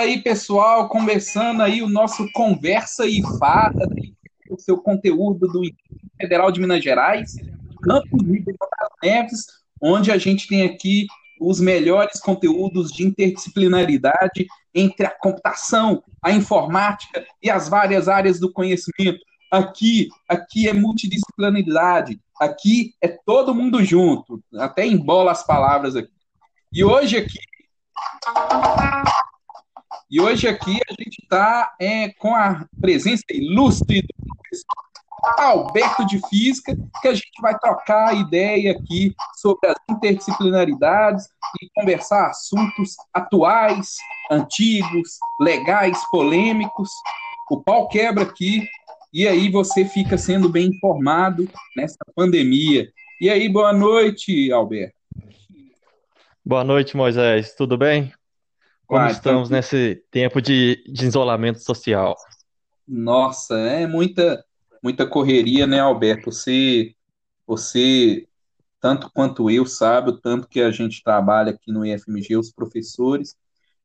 Aí, pessoal, conversando aí o nosso Conversa e Fada, né? o seu conteúdo do Federal de Minas Gerais, Campos de Neves, onde a gente tem aqui os melhores conteúdos de interdisciplinaridade entre a computação, a informática e as várias áreas do conhecimento. Aqui, aqui é multidisciplinaridade, aqui é todo mundo junto, até embola as palavras aqui. E hoje aqui e hoje aqui a gente está é, com a presença ilustre do professor Alberto de Física, que a gente vai trocar ideia aqui sobre as interdisciplinaridades e conversar assuntos atuais, antigos, legais, polêmicos. O pau quebra aqui e aí você fica sendo bem informado nessa pandemia. E aí, boa noite, Alberto. Boa noite, Moisés. Tudo bem? Como Uai, estamos nesse tempo de, de isolamento social? Nossa, é muita muita correria, né, Alberto? Você você tanto quanto eu sabe o tanto que a gente trabalha aqui no IFMG, os professores,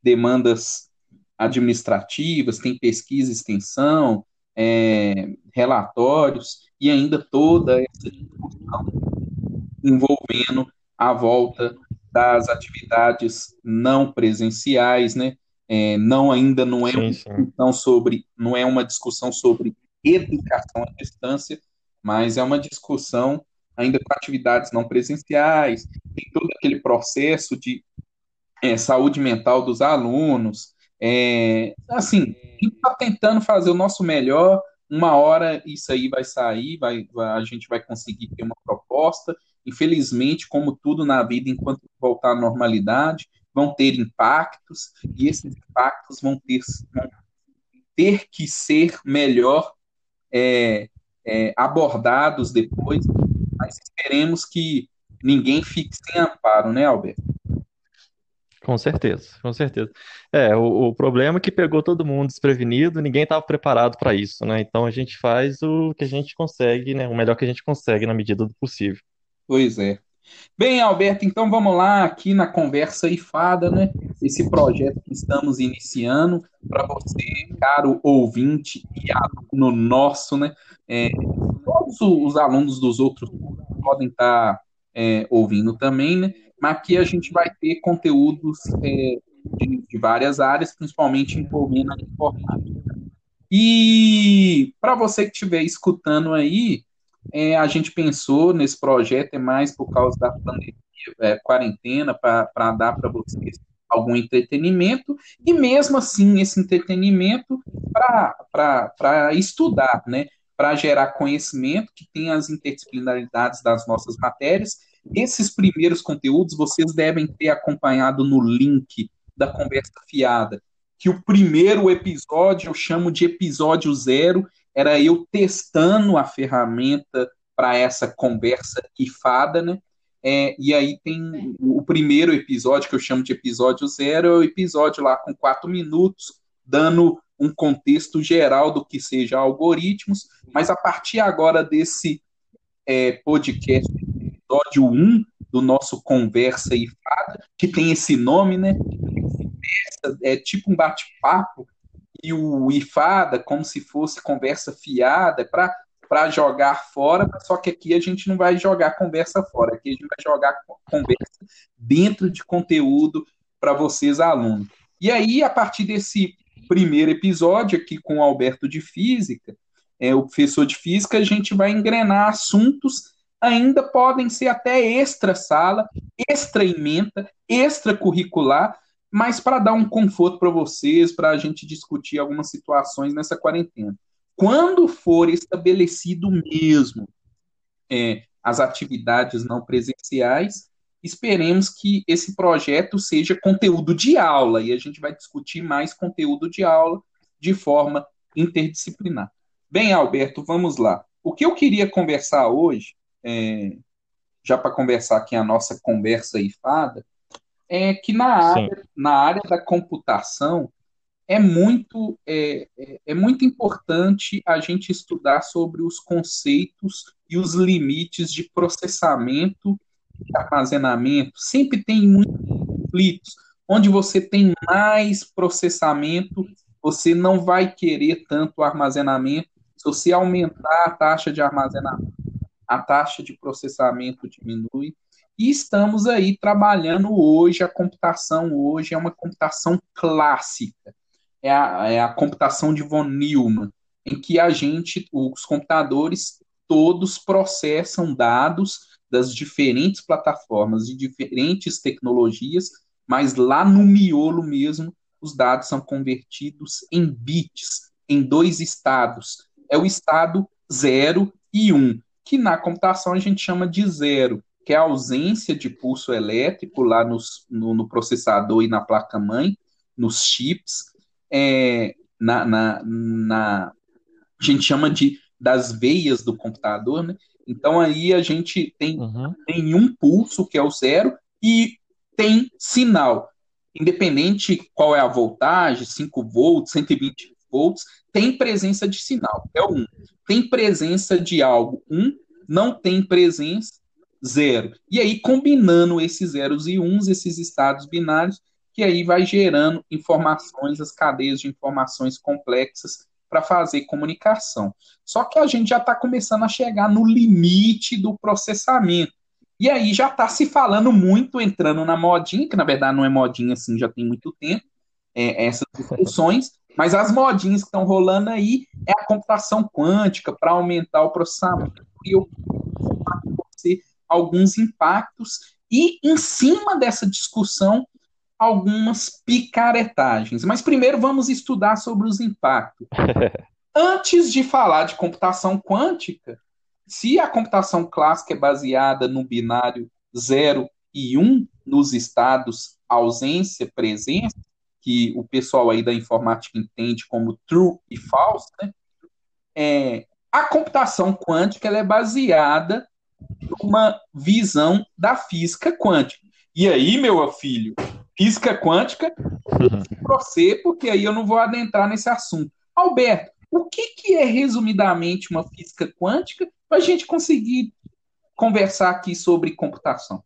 demandas administrativas, tem pesquisa, extensão, é, relatórios e ainda toda essa discussão envolvendo a volta das atividades não presenciais, né? É, não ainda não é uma Sim, sim. discussão sobre, não é uma discussão sobre educação à distância, mas é uma discussão ainda com atividades não presenciais, tem todo aquele processo de é, saúde mental dos alunos. É, assim, a gente está tentando fazer o nosso melhor. Uma hora isso aí vai sair, vai, vai- a gente vai conseguir ter uma proposta. Infelizmente, como tudo na vida, enquanto voltar à normalidade, vão ter impactos, e esses impactos vão ter, vão ter que ser melhor é, é, abordados depois, mas esperemos que ninguém fique sem amparo, né, Alberto? Com certeza, com certeza. É, o, o problema é que pegou todo mundo desprevenido, ninguém estava preparado para isso, né? Então a gente faz o que a gente consegue, né? O melhor que a gente consegue na medida do possível. Pois é. Bem, Alberto, então vamos lá aqui na Conversa IFADA, né? Esse projeto que estamos iniciando para você, caro ouvinte e aluno nosso, né? É, todos os alunos dos outros podem estar é, ouvindo também, né? Mas aqui a gente vai ter conteúdos é, de, de várias áreas, principalmente envolvendo a informática. E para você que estiver escutando aí, é, a gente pensou nesse projeto é mais por causa da pandemia, é, quarentena, para dar para vocês algum entretenimento, e mesmo assim, esse entretenimento para estudar, né? Para gerar conhecimento, que tem as interdisciplinaridades das nossas matérias. Esses primeiros conteúdos vocês devem ter acompanhado no link da Conversa Fiada, que o primeiro episódio eu chamo de episódio zero, era eu testando a ferramenta para essa conversa ifada, né? É, e aí tem o primeiro episódio, que eu chamo de episódio zero, é o episódio lá com quatro minutos, dando um contexto geral do que seja algoritmos, mas a partir agora desse é, podcast, episódio um do nosso Conversa Ifada, que tem esse nome, né? É tipo um bate-papo, e o IFADA como se fosse conversa fiada para para jogar fora, só que aqui a gente não vai jogar conversa fora, aqui a gente vai jogar conversa dentro de conteúdo para vocês, alunos. E aí, a partir desse primeiro episódio aqui com o Alberto de Física, é, o professor de Física, a gente vai engrenar assuntos, ainda podem ser até extra sala, extra ementa, extracurricular, mas para dar um conforto para vocês, para a gente discutir algumas situações nessa quarentena. Quando for estabelecido mesmo é, as atividades não presenciais, esperemos que esse projeto seja conteúdo de aula e a gente vai discutir mais conteúdo de aula de forma interdisciplinar. Bem, Alberto, vamos lá. O que eu queria conversar hoje, é, já para conversar aqui a nossa conversa ifada, é que na Sim, área, na área da computação é muito, é, é, é muito importante a gente estudar sobre os conceitos e os limites de processamento e armazenamento. Sempre tem muitos conflitos, onde você tem mais processamento, você não vai querer tanto armazenamento. Se você aumentar a taxa de armazenamento, a taxa de processamento diminui. E estamos aí trabalhando hoje, a computação hoje é uma computação clássica. É a, é a computação de von Neumann, em que a gente, os computadores todos processam dados das diferentes plataformas e diferentes tecnologias, mas lá no miolo mesmo, os dados são convertidos em bits, em dois estados. É o estado 0 e 1, um, que na computação a gente chama de zero, que é a ausência de pulso elétrico lá nos, no, no processador e na placa-mãe, nos chips. É, na, na, na, a gente chama de das veias do computador, né? Então aí a gente tem uhum. nenhum pulso, que é o zero, e tem sinal. Independente qual é a voltagem, 5 volts, 120 volts, tem presença de sinal, é o 1. Tem presença de algo, 1, não tem presença, zero. E aí, combinando esses zeros e uns, esses estados binários, que aí vai gerando informações, as cadeias de informações complexas para fazer comunicação. Só que a gente já está começando a chegar no limite do processamento. E aí já está se falando muito, entrando na modinha, que na verdade não é modinha assim, já tem muito tempo, é, essas discussões, mas as modinhas que estão rolando aí é a computação quântica para aumentar o processamento e eu alguns impactos e em cima dessa discussão algumas picaretagens. Mas primeiro vamos estudar sobre os impactos. Antes de falar de computação quântica, se a computação clássica é baseada no binário 0 e 1, um, nos estados ausência, presença, que o pessoal aí da informática entende como true e false, né? É, a computação quântica ela é baseada numa visão da física quântica. E aí, meu filho, física quântica, para você, porque aí eu não vou adentrar nesse assunto. Alberto, o que, que é resumidamente uma física quântica para a gente conseguir conversar aqui sobre computação?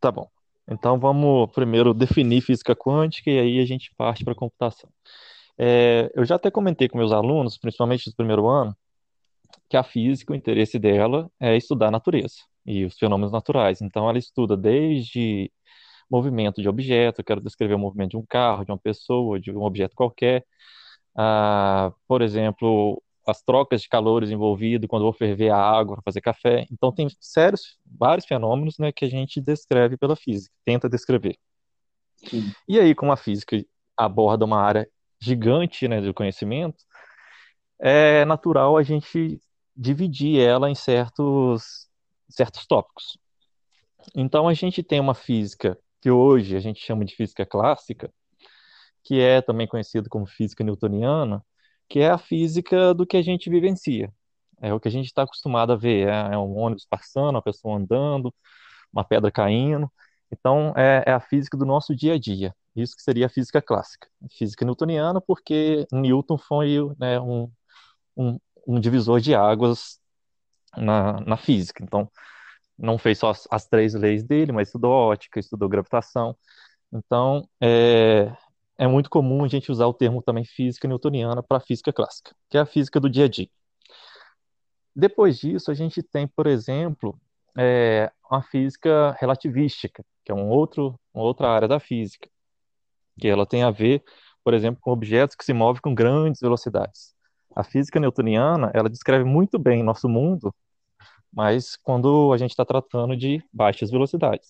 Tá bom. Então vamos primeiro definir física quântica e aí a gente parte para a computação. É, eu já até comentei com meus alunos, principalmente do primeiro ano, que a física, o interesse dela é estudar a natureza e os fenômenos naturais. Então, ela estuda desde movimento de objeto, eu quero descrever o movimento de um carro, de uma pessoa, de um objeto qualquer. Ah, por exemplo, as trocas de calores envolvidas quando eu vou ferver a água para fazer café. Então, tem sérios, vários fenômenos né, que a gente descreve pela física, tenta descrever. Sim. E aí, como a física aborda uma área gigante né, do conhecimento, é natural a gente dividir ela em certos certos tópicos. Então a gente tem uma física que hoje a gente chama de física clássica, que é também conhecida como física newtoniana, que é a física do que a gente vivencia. É o que a gente está acostumado a ver. É, é, um ônibus passando, uma pessoa andando, uma pedra caindo. Então, é, é, a física do nosso dia a dia. Isso que seria a física clássica. Física newtoniana, porque Newton foi né, um, um, um divisor de águas na, na física. Então, não fez só as, as, três leis dele, mas estudou ótica, estudou gravitação. Então, é, é muito comum a gente usar o termo também física newtoniana para física clássica, que é a física do dia a dia. Depois disso, a gente tem, por exemplo, é, uma física relativística, que é um outro, uma outra área da física, que ela tem a ver, por exemplo, com objetos que se movem com grandes velocidades a física newtoniana, ela descreve muito bem nosso mundo, mas quando a gente está tratando de baixas velocidades.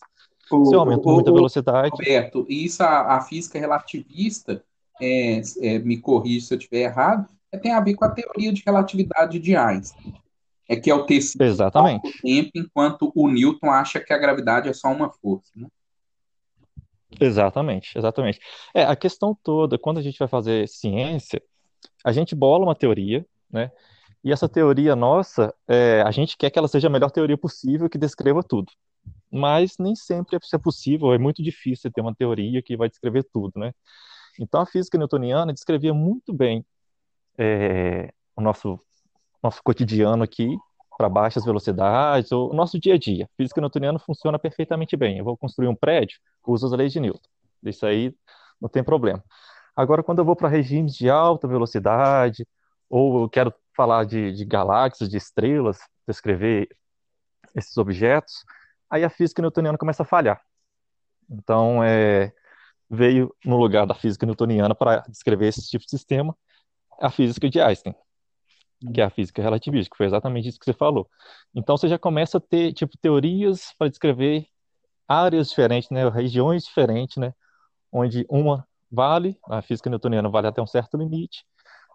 O, Se o, muita velocidade... Roberto, isso a, a física relativista, é, é, me corrija se eu estiver errado, é, tem a ver com a teoria de relatividade de Einstein. É que é o tecido Exatamente. tempo, enquanto o Newton acha que a gravidade é só uma força, né? Exatamente, exatamente. É, a questão toda, quando a gente vai fazer ciência, a gente bola uma teoria, né? E essa teoria nossa, é, a gente quer que ela seja a melhor teoria possível, que descreva tudo. Mas nem sempre é possível, é muito difícil ter uma teoria que vai descrever tudo, né? Então a física newtoniana descrevia muito bem é, o nosso, nosso cotidiano aqui, para baixas velocidades, o nosso dia a dia. Física newtoniana funciona perfeitamente bem. Eu vou construir um prédio, uso as leis de Newton. Isso aí não tem problema. Agora, quando eu vou para regimes de alta velocidade, ou eu quero falar de, de galáxias, de estrelas, descrever esses objetos, aí a física newtoniana começa a falhar. Então, é, veio no lugar da física newtoniana para descrever esse tipo de sistema a física de Einstein, que é a física relativística, foi exatamente isso que você falou. Então, você já começa a ter tipo teorias para descrever áreas diferentes, né, regiões diferentes, né, onde uma vale, a física newtoniana vale até um certo limite,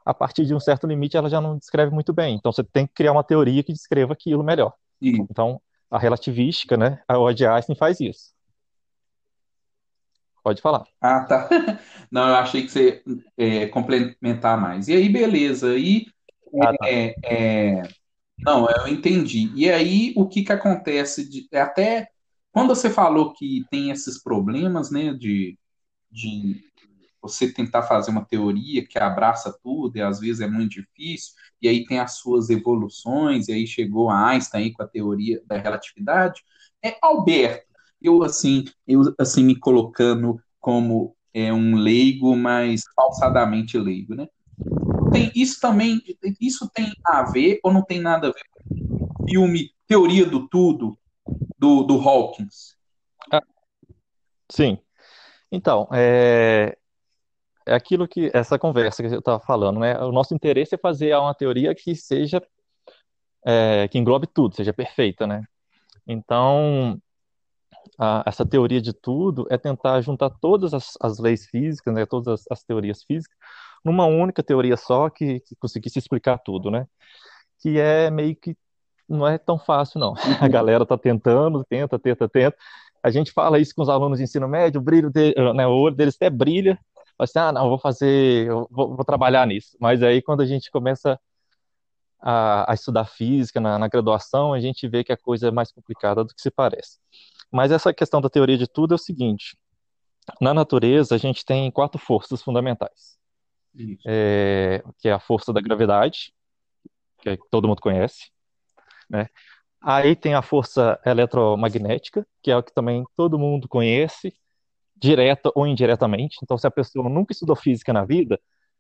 a partir de um certo limite ela já não descreve muito bem. Então você tem que criar uma teoria que descreva aquilo melhor. Então a relativística, né, a de Einstein faz isso. Pode falar. Ah, tá. Não, eu achei que você é, complementar mais. E aí, beleza. E ah, tá. é, é, não, eu entendi. E aí, o que que acontece? De, até quando você falou que tem esses problemas, né, de, de você tentar fazer uma teoria que abraça tudo, e às vezes é muito difícil, e aí tem as suas evoluções, e aí chegou Einstein aí com a teoria da relatividade. É Alberto, eu assim, eu assim me colocando como é um leigo, mas falsadamente leigo, né? Tem, isso também, isso tem a ver ou não tem nada a ver com o filme Teoria do Tudo, do, do Hawkins? Ah, sim. Então, é, é aquilo que essa conversa que eu estava falando, né? O nosso interesse é fazer uma teoria que seja é, que englobe tudo, seja perfeita, né? Então, a, essa teoria de tudo é tentar juntar todas as, as leis físicas, né? Todas as, as, teorias físicas numa única teoria só que, que conseguisse explicar tudo, né? Que é meio que não é tão fácil, não. A galera está tentando, tenta, tenta, tenta. A gente fala isso com os alunos de ensino médio, o brilho de, né, o olho deles até brilha, assim, ah, não, vou fazer, vou, vou, trabalhar nisso. Mas aí quando a gente começa a, a estudar física na, na, graduação, a gente vê que a coisa é mais complicada do que se parece. Mas essa questão da teoria de tudo é o seguinte: na natureza a gente tem quatro forças fundamentais, é, que é a força da gravidade, que todo mundo conhece, né? Aí tem a força eletromagnética, que é o que também todo mundo conhece, direta ou indiretamente. Então, se a pessoa nunca estudou física na vida,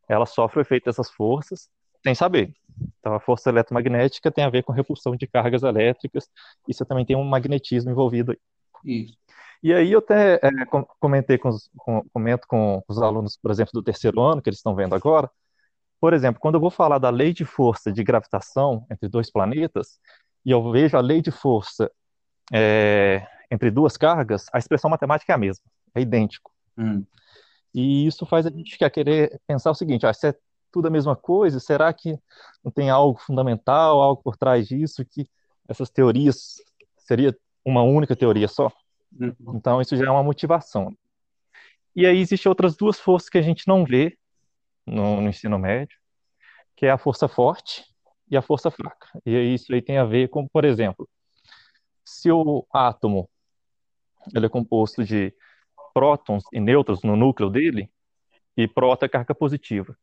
ela sofre o efeito dessas forças sem saber. Então, a força eletromagnética tem a ver com repulsão de cargas elétricas, e você também tem um magnetismo envolvido aí. Isso. E aí eu até é, comentei com os, com, comento com os alunos, por exemplo, do terceiro ano, que eles estão vendo agora, por exemplo, quando eu vou falar da lei de força de gravitação entre dois planetas, e eu vejo a lei de força é, entre duas cargas, a expressão matemática é a mesma é idêntico. Hum. E isso faz a gente querer pensar o seguinte: ah, se é tudo a mesma coisa, será que não tem algo fundamental, algo por trás disso, que essas teorias seria uma única teoria só? Uhum. Então, isso já é uma motivação. E aí existem outras duas forças que a gente não vê no, no ensino médio, que é a força forte e a força fraca. E isso aí tem a ver com, por exemplo, se o átomo ele é composto de prótons e nêutrons no núcleo dele, e próton é carga positiva.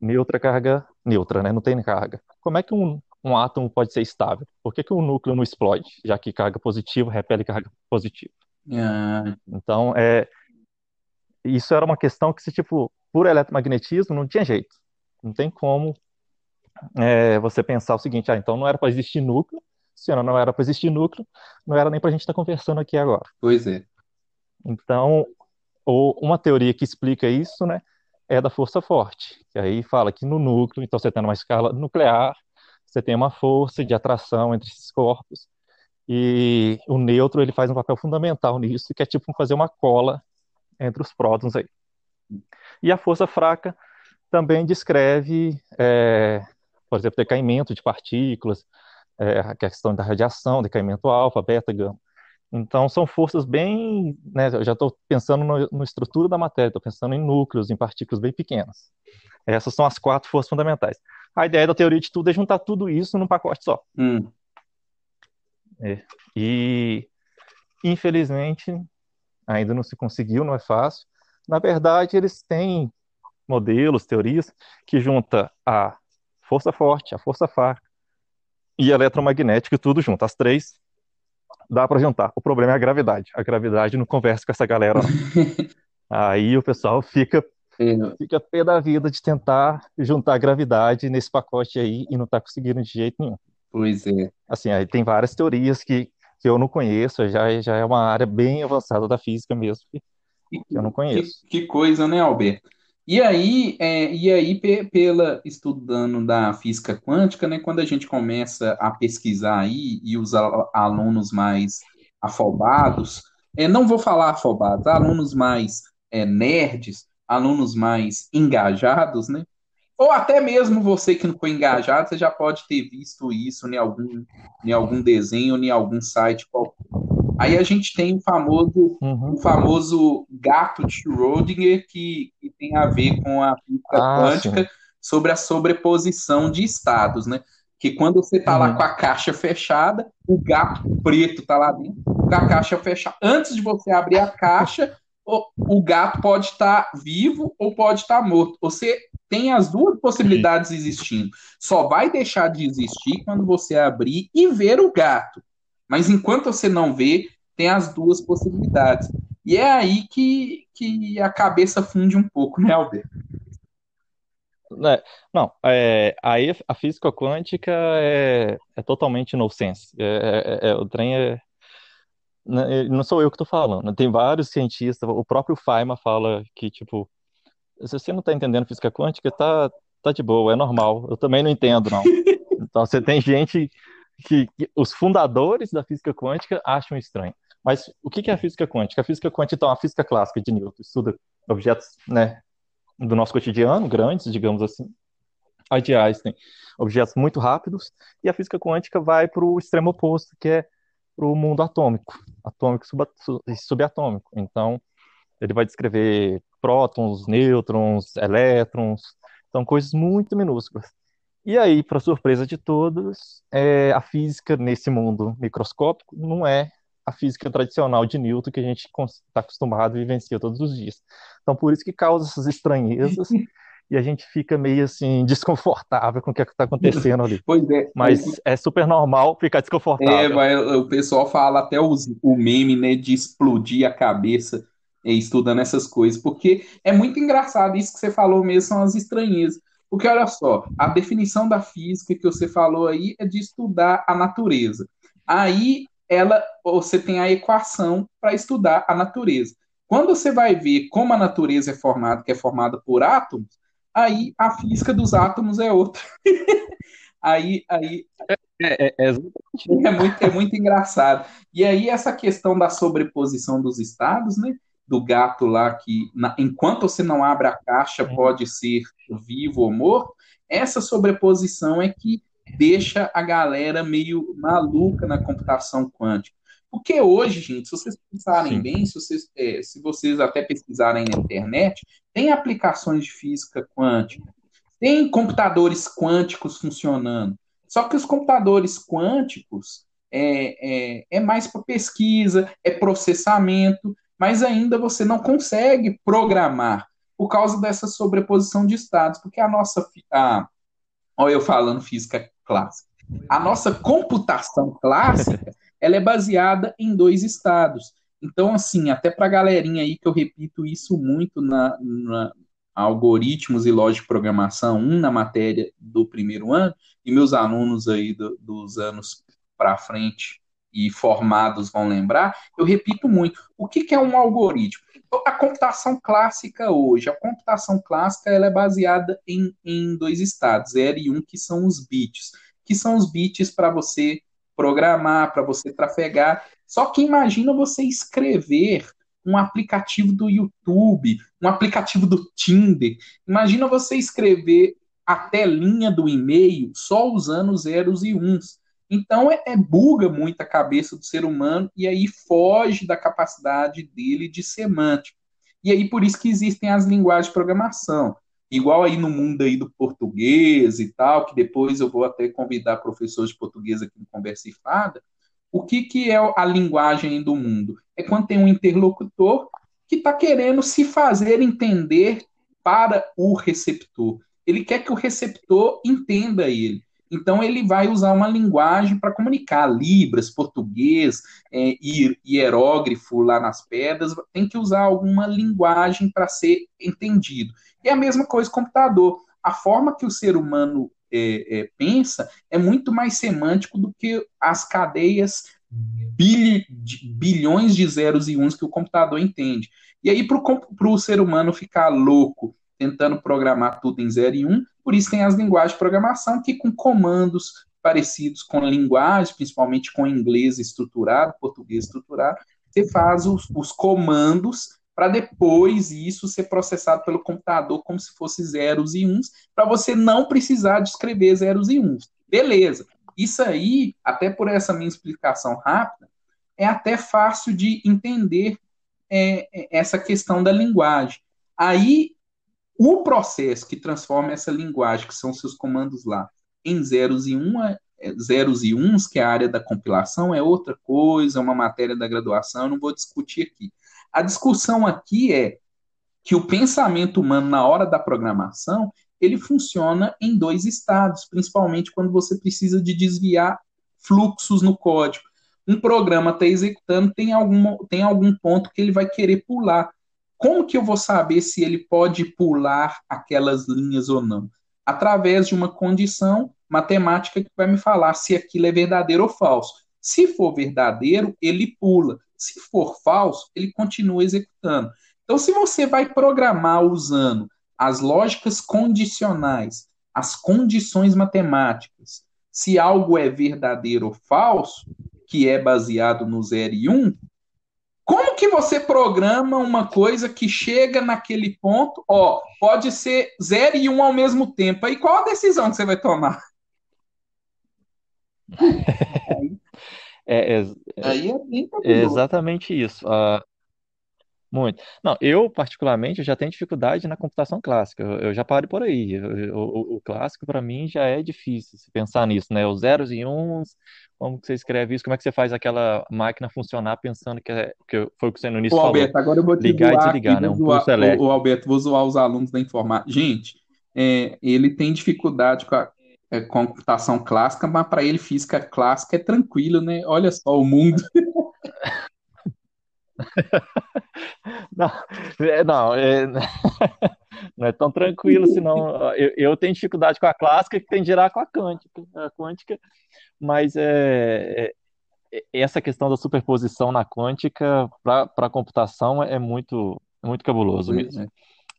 Neutra é carga neutra, né? Não tem carga. Como é que um, um átomo pode ser estável? Por que, que o núcleo não explode, já que carga positiva repele carga positiva? Ah. Então, é, isso era uma questão que, se tipo, por eletromagnetismo, não tinha jeito. Não tem como é, você pensar o seguinte, ah, então não era para existir núcleo, se não era para existir núcleo, não era nem para a gente estar tá conversando aqui agora. Pois é. Então, uma teoria que explica isso, né, é da força forte, que aí fala que no núcleo, então você tem uma escala nuclear, você tem uma força de atração entre esses corpos, e o nêutron ele faz um papel fundamental nisso, que é tipo fazer uma cola entre os prótons aí. E a força fraca também descreve, é, por exemplo, decaimento de partículas, é, a questão da radiação, decaimento alfa, beta, gama. Então, são forças bem. Né, eu já estou pensando no, no, estrutura da matéria, estou pensando em núcleos, em partículas bem pequenas. Essas são as quatro forças fundamentais. A ideia da teoria de tudo é juntar tudo isso num pacote só. Hum. É. E, infelizmente, ainda não se conseguiu, não é fácil. Na verdade, eles têm modelos, teorias, que junta a força forte, a força fraca, e eletromagnética, tudo junto. As três dá para juntar. O problema é a gravidade. A gravidade não conversa com essa galera. Aí o pessoal fica fica pé da vida de tentar juntar a gravidade nesse pacote aí e não tá conseguindo de jeito nenhum. Pois é. Assim, aí tem várias teorias que, que eu não conheço, já, já é uma área bem avançada da física mesmo, que, que eu não conheço. Que, que, coisa, né, Alberto? E aí, é, e aí pela estudando da física quântica, né, quando a gente começa a pesquisar aí e os alunos mais afobados, é, não vou falar afobados, alunos mais é, nerds, alunos mais engajados, né? Ou até mesmo você que não foi engajado, você já pode ter visto isso em algum, em algum desenho, em algum site qualquer. Aí a gente tem o famoso, uhum. o famoso gato de Schrödinger, que, tem a ver com a física ah, quântica sim. sobre a sobreposição de estados, né? Que quando você está uhum. lá com a caixa fechada, o gato preto está lá dentro, com a caixa fechada. Antes de você abrir a caixa, o, gato pode estar tá vivo ou pode estar tá morto. Você tem as duas possibilidades existindo. Só vai deixar de existir quando você abrir e ver o gato. Mas enquanto você não vê, tem as duas possibilidades. E é aí que, que a cabeça funde um pouco, né, Alberto? É, não, é, aí a física quântica é, é totalmente nonsense. É, é, é, o trem é. Né, não sou eu que estou falando, tem vários cientistas, o próprio Feynman fala que, tipo, se você não está entendendo física quântica, tá, tá de boa, é normal. Eu também não entendo, não. Então, você tem gente que, que, os fundadores da física quântica acham estranho. Mas o que é a física quântica? A física quântica, então, é a física clássica de Newton, estuda objetos né, do nosso cotidiano, grandes, digamos assim. A de Einstein, objetos muito rápidos. E a física quântica vai para o extremo oposto, que é para o mundo atômico, atômico e subatômico. Então, ele vai descrever prótons, nêutrons, elétrons, então coisas muito minúsculas. E aí, para surpresa de todos, é, a física nesse mundo microscópico não é a física tradicional de Newton que a gente está acostumado a vivenciar todos os dias. Então, por isso que causa essas estranhezas e a gente fica meio assim desconfortável com o que é está acontecendo ali. Pois é. Mas é super normal ficar desconfortável. É, mas o pessoal fala até os, o meme, né, de explodir a cabeça estudando essas coisas, porque é muito engraçado isso que você falou mesmo, são as estranhezas. Porque olha só, a definição da física que você falou aí é de estudar a natureza. Aí ela você tem a equação para estudar a natureza. Quando você vai ver como a natureza é formada, que é formada por átomos, aí a física dos átomos é outra. aí, aí é, é, é, é, muito, é muito engraçado. E aí essa questão da sobreposição dos estados, né? do gato lá que, na, enquanto você não abre a caixa, pode ser vivo ou morto, essa sobreposição é que deixa a galera meio maluca na computação quântica. Porque hoje, gente, se vocês pensarem Sim. bem, se vocês, é, se vocês até pesquisarem na internet, tem aplicações de física quântica, tem computadores quânticos funcionando. Só que os computadores quânticos é, é, é mais para pesquisa, é processamento, mas ainda você não consegue programar por causa dessa sobreposição de estados, porque a nossa. A, olha, eu falando física clássica. A nossa computação clássica ela é baseada em dois estados. Então, assim, até para a galerinha aí que eu repito isso muito na, na algoritmos e lógica de programação, um na matéria do primeiro ano, e meus alunos aí do, dos anos para frente e formados vão lembrar, eu repito muito. O que, que é um algoritmo? A computação clássica hoje, a computação clássica ela é baseada em, em dois estados, 0 e 1, um, que são os bits, que são os bits para você programar, para você trafegar. Só que imagina você escrever um aplicativo do YouTube, um aplicativo do Tinder. Imagina você escrever a telinha do e-mail só usando zeros e uns. Então é, é, buga muito a cabeça do ser humano e aí foge da capacidade dele de semântica. E aí por isso que existem as linguagens de programação. Igual aí no mundo aí do português e tal, que depois eu vou até convidar professores de português aqui no Conversa e Fada. O que, que é a linguagem do mundo? É quando tem um interlocutor que está querendo se fazer entender para o receptor. Ele quer que o receptor entenda ele. Então ele vai usar uma linguagem para comunicar, libras, português, é, hierógrafo lá nas pedras, tem que usar alguma linguagem para ser entendido. E a mesma coisa computador. A forma que o ser humano é, é, pensa é muito mais semântico do que as cadeias bilhões de zeros e uns que o computador entende. E aí, para o ser humano ficar louco tentando programar tudo em 0 e 1, um, por isso tem as linguagens de programação que com comandos parecidos com linguagem, principalmente com inglês estruturado, português estruturado, você faz os, os comandos para depois isso ser processado pelo computador como se fosse zeros e uns, para você não precisar de escrever zeros e uns. Beleza. Isso aí, até por essa minha explicação rápida, é até fácil de entender é, é essa questão da linguagem. Aí o processo que transforma essa linguagem, que são seus comandos lá, em zeros e, um, é, zeros e uns, que é a área da compilação, é outra coisa, é uma matéria da graduação, eu não vou discutir aqui. A discussão aqui é que o pensamento humano, na hora da programação, ele funciona em dois estados, principalmente quando você precisa de desviar fluxos no código. Um programa está executando, tem, alguma, tem algum ponto que ele vai querer pular. Como que eu vou saber se ele pode pular aquelas linhas ou não? Através de uma condição matemática que vai me falar se aquilo é verdadeiro ou falso. Se for verdadeiro, ele pula. Se for falso, ele continua executando. Então, se você vai programar usando as lógicas condicionais, as condições matemáticas, se algo é verdadeiro ou falso, que é baseado no 0 e 1, um, como que você programa uma coisa que chega naquele ponto? Ó, pode ser 0 e 1 um ao mesmo tempo. Aí qual a decisão que você vai tomar? É, é, Aí é, é exatamente isso. Uh, muito. Não, eu, particularmente, eu já tenho dificuldade na computação clássica. Eu, eu já paro por aí. Eu- o, o clássico, para mim, já é difícil se pensar nisso, né? Os zeros e uns, como que você escreve isso? Como é que você faz aquela máquina funcionar pensando que, é, que foi o que você no início Ô, falou? Alberto, agora eu vou te Ligar e zoar aqui, desligar, né? vou Um zoar, pulso ô, elétrico. ô, Alberto, vou zoar os alunos da informática. Gente, é, ele tem dificuldade com a é, computação clássica, mas para ele física clássica é tranquilo, né? Olha só o mundo. Não, é, não, é, não é tão tranquilo, senão eu, eu tenho dificuldade com a clássica que tem de girar com a quântica, a quântica, mas é, é, é essa questão da superposição na quântica para a computação é muito, é muito cabuloso mesmo. É.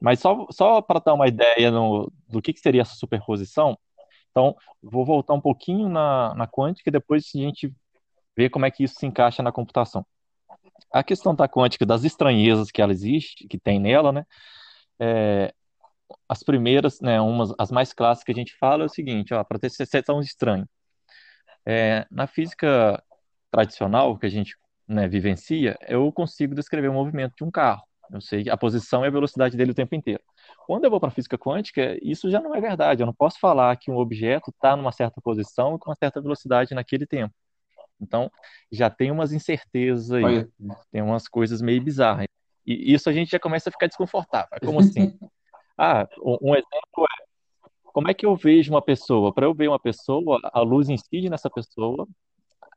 Mas só, só para dar uma ideia no, do que, que seria essa superposição, então vou voltar um pouquinho na, na quântica e depois a gente vê como é que isso se encaixa na computação a questão da quântica, das estranhezas que ela existe, que tem nela, né? É, as primeiras, né, umas, as mais clássicas que a gente fala é o seguinte, ó, para ter ser tão estranho. É, na física tradicional que a gente né, vivencia, eu consigo descrever o movimento de um carro. Eu sei a posição e a velocidade dele o tempo inteiro. Quando eu vou para a física quântica, isso já não é verdade. Eu não posso falar que um objeto está numa certa posição e com uma certa velocidade naquele tempo. Então, já tem umas incertezas aí, Olha. tem umas coisas meio bizarras. E isso a gente já começa a ficar desconfortável. Como assim? ah, um exemplo é, como é que eu vejo uma pessoa? Para eu ver uma pessoa, a luz incide nessa pessoa,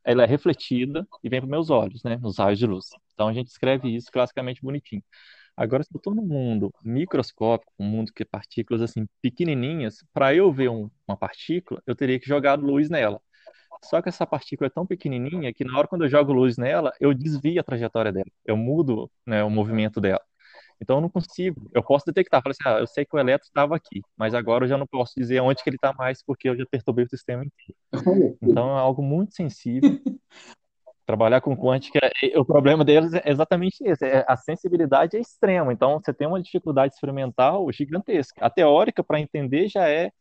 ela é refletida e vem para meus olhos, né, nos raios de luz. Então a gente escreve isso classicamente bonitinho. Agora, se eu estou num mundo microscópico, um mundo que é partículas assim pequenininhas, para eu ver um, uma partícula, eu teria que jogar luz nela. Só que essa partícula é tão pequenininha que na hora quando eu jogo luz nela, eu desvio a trajetória dela, eu mudo né, o movimento dela. Então eu não consigo, eu posso detectar, falar assim, ah, eu sei que o elétron estava aqui, mas agora eu já não posso dizer onde que ele está mais porque eu já perturbei o sistema inteiro. Então é algo muito sensível. Trabalhar com quântica, o problema deles é exatamente esse, é, a sensibilidade é extrema, então você tem uma dificuldade experimental gigantesca. A teórica, para entender, já é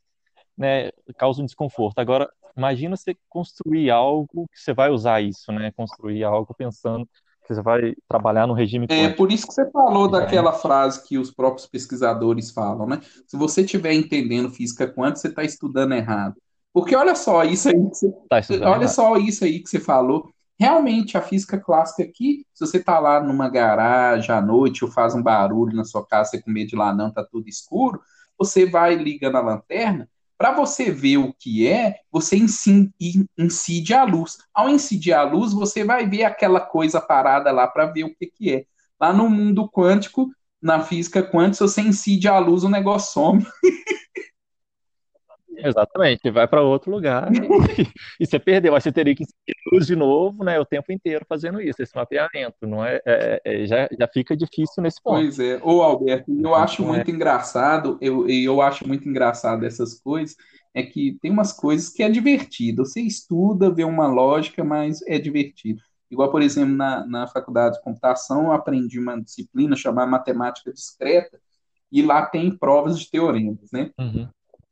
né, causa um desconforto. Agora, imagina você construir algo que você vai usar isso, né? Construir algo pensando que você vai trabalhar no regime É por isso que você falou daquela frase que os próprios pesquisadores falam, né? Se você estiver entendendo física quântica, você está estudando errado. Porque olha só isso aí que você, tá olha errado. só isso aí que você falou. Realmente, a física clássica aqui, se você está lá numa garagem à noite ou faz um barulho na sua casa, você com medo de lá não, tá tudo escuro, você vai ligando a lanterna, Para você ver o que é, você incide a luz. Ao incidir a luz, você vai ver aquela coisa parada lá para ver o que, que é. Lá no mundo quântico, na física quântica, se você incide a luz, o negócio some. Exatamente, vai para outro lugar e, você perdeu. Aí você teria que luz de novo, né, o tempo inteiro fazendo isso, esse mapeamento. Não é, é, é já, já fica difícil nesse ponto. Pois é. Ô, Alberto, eu então, acho é. muito engraçado, eu, eu acho muito engraçado essas coisas, é que tem umas coisas que é divertido. Você estuda, vê uma lógica, mas é divertido. Igual, por exemplo, na, na faculdade de computação, eu aprendi uma disciplina chamada matemática discreta, e lá tem provas de teoremas, né? Uhum.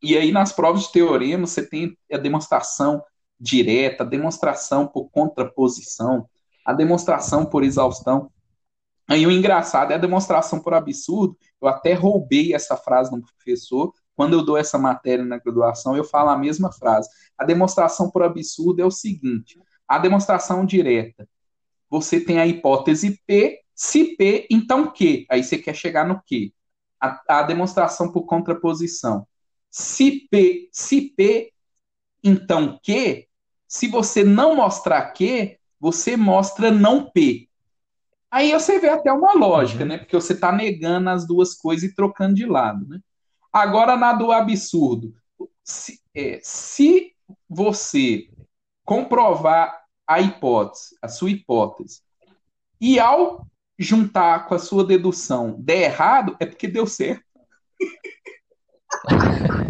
E aí, nas provas de teorema, você tem a demonstração direta, a demonstração por contraposição, a demonstração por exaustão. Aí o engraçado é a demonstração por absurdo. Eu até roubei essa frase do professor. Quando eu dou essa matéria na graduação, eu falo a mesma frase. A demonstração por absurdo é o seguinte: a demonstração direta. Você tem a hipótese P, se P, então Q. Aí você quer chegar no Q. A, a demonstração por contraposição. Se P, se P, então Q, se você não mostrar Q, você mostra não P. Aí você vê até uma lógica, uhum. né? Porque você está negando as duas coisas e trocando de lado, né? Agora, na do absurdo, se, é, se você comprovar a hipótese, a sua hipótese, e ao juntar com a sua dedução der errado, é porque deu certo.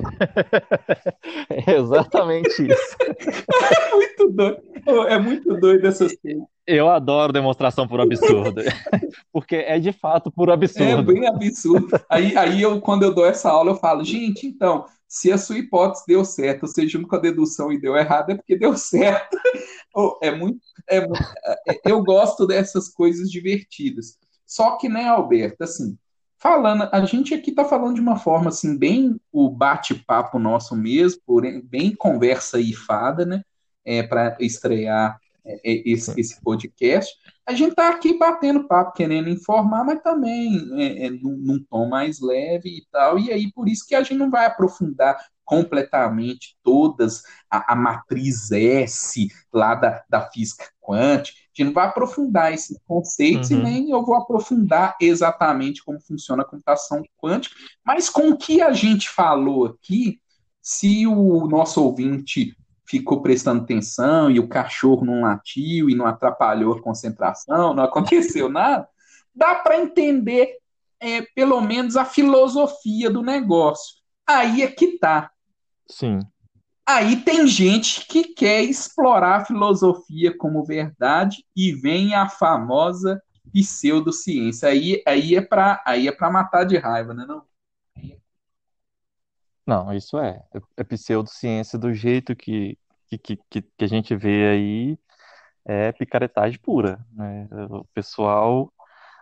é exatamente isso. É muito doido. É muito doido essas coisas. Eu adoro demonstração por absurdo. Porque é de fato por absurdo. É bem absurdo. Aí, aí eu, quando eu dou essa aula, eu falo, gente, então, se a sua hipótese deu certo, você junto com a dedução e deu errado, é porque deu certo. é muito, é, é, eu gosto dessas coisas divertidas. Só que, né, Alberto, assim, falando, a gente aqui está falando de uma forma assim, bem o bate-papo nosso mesmo, porém, bem conversa e fada, né? É, para estrear é, é, esse, esse, podcast. A gente está aqui batendo papo, querendo informar, mas também é, é, num, num, tom mais leve e tal. E aí, por isso que a gente não vai aprofundar completamente todas a, a matriz S lá da, da física quântica. A gente não vai aprofundar esses conceitos uhum. e nem eu vou aprofundar exatamente como funciona a computação quântica, mas com o que a gente falou aqui, se o nosso ouvinte ficou prestando atenção e o cachorro não latiu e não atrapalhou a concentração, não aconteceu nada, dá para entender é, pelo menos a filosofia do negócio. Aí é que tá. Sim. Aí tem gente que quer explorar a filosofia como verdade e vem a famosa pseudociência. Aí, aí é para aí é para matar de raiva, né, não? Não, isso é. É pseudociência do jeito que, que, que, que a gente vê aí, é picaretagem pura. Né? O pessoal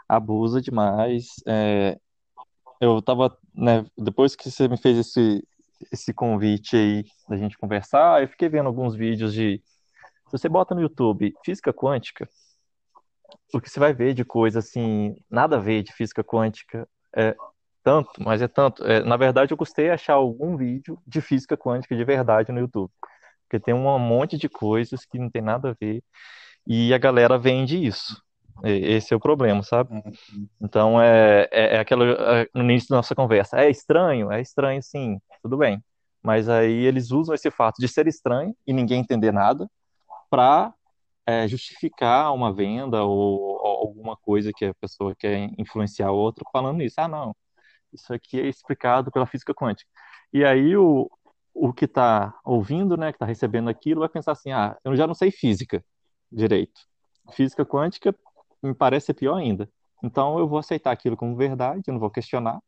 abusa demais. É, eu tava, né, depois que você me fez esse, esse convite aí da gente conversar, eu fiquei vendo alguns vídeos de. Se você bota no YouTube física quântica, o que você vai ver de coisa assim, nada a ver de física quântica, é tanto, mas é tanto. É, na verdade, eu custei achar algum vídeo de física quântica de verdade no YouTube. Porque tem um monte de coisas que não tem nada a ver. E a galera vende isso. Esse é o problema, sabe? Uhum. Então, é, é, é aquela, é, no início da nossa conversa, é estranho? É estranho, sim, tudo bem. Mas aí eles usam esse fato de ser estranho e ninguém entender nada para é, justificar uma venda ou, ou, alguma coisa que a pessoa quer influenciar o outro falando isso. Ah, não, isso aqui é explicado pela física quântica. E aí o, o que está ouvindo, né, que está recebendo aquilo, vai pensar assim, ah, eu já não sei física direito. Física quântica me parece ser pior ainda. Então eu vou aceitar aquilo como verdade, eu não vou questionar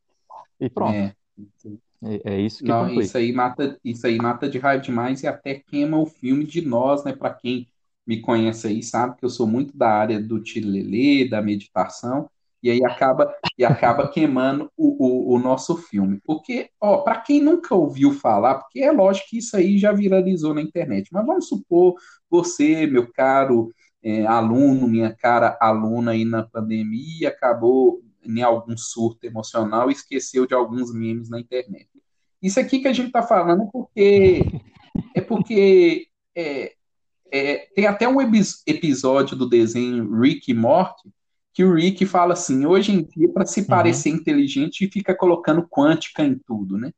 e pronto. É, é, é isso que não, isso aí mata, isso aí mata de raiva demais e até queima o filme de nós, né? Para quem me conhece aí sabe que eu sou muito da área do tilelê, da meditação e aí acaba e acaba queimando o, o, o nosso filme. Porque, ó, para quem nunca ouviu falar, porque é lógico que isso aí já viralizou na internet, mas vamos supor você, meu caro é, aluno, minha cara aluna aí na pandemia, acabou em algum surto emocional e esqueceu de alguns memes na internet. Isso aqui que a gente está falando é porque é porque é, é, tem até um episódio do desenho Rick e Morty que o Rick fala assim: hoje em dia, para se uhum. parecer uhum. inteligente, fica colocando quântica em tudo, né?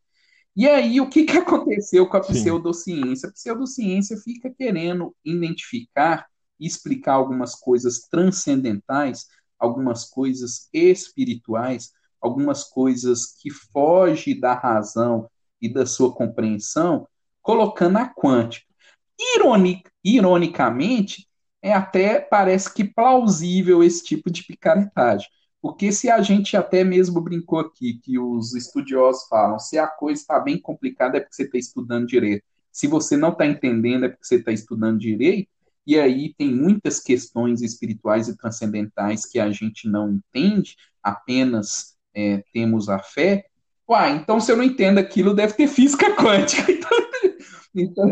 E aí, o que, que aconteceu com a Sim. pseudociência? A pseudociência fica querendo identificar explicar algumas coisas transcendentais, algumas coisas espirituais, algumas coisas que fogem da razão e da sua compreensão, colocando a quântica. Ironic, ironicamente, é até parece que plausível esse tipo de picaretagem. Porque se a gente até mesmo brincou aqui, que os estudiosos falam, se a coisa está bem complicada é porque você está estudando direito. Se você não está entendendo é porque você está estudando direito. E aí tem muitas questões espirituais e transcendentais que a gente não entende, apenas é, temos a fé. Uai, então se eu não entendo aquilo, deve ter física quântica. Então, então,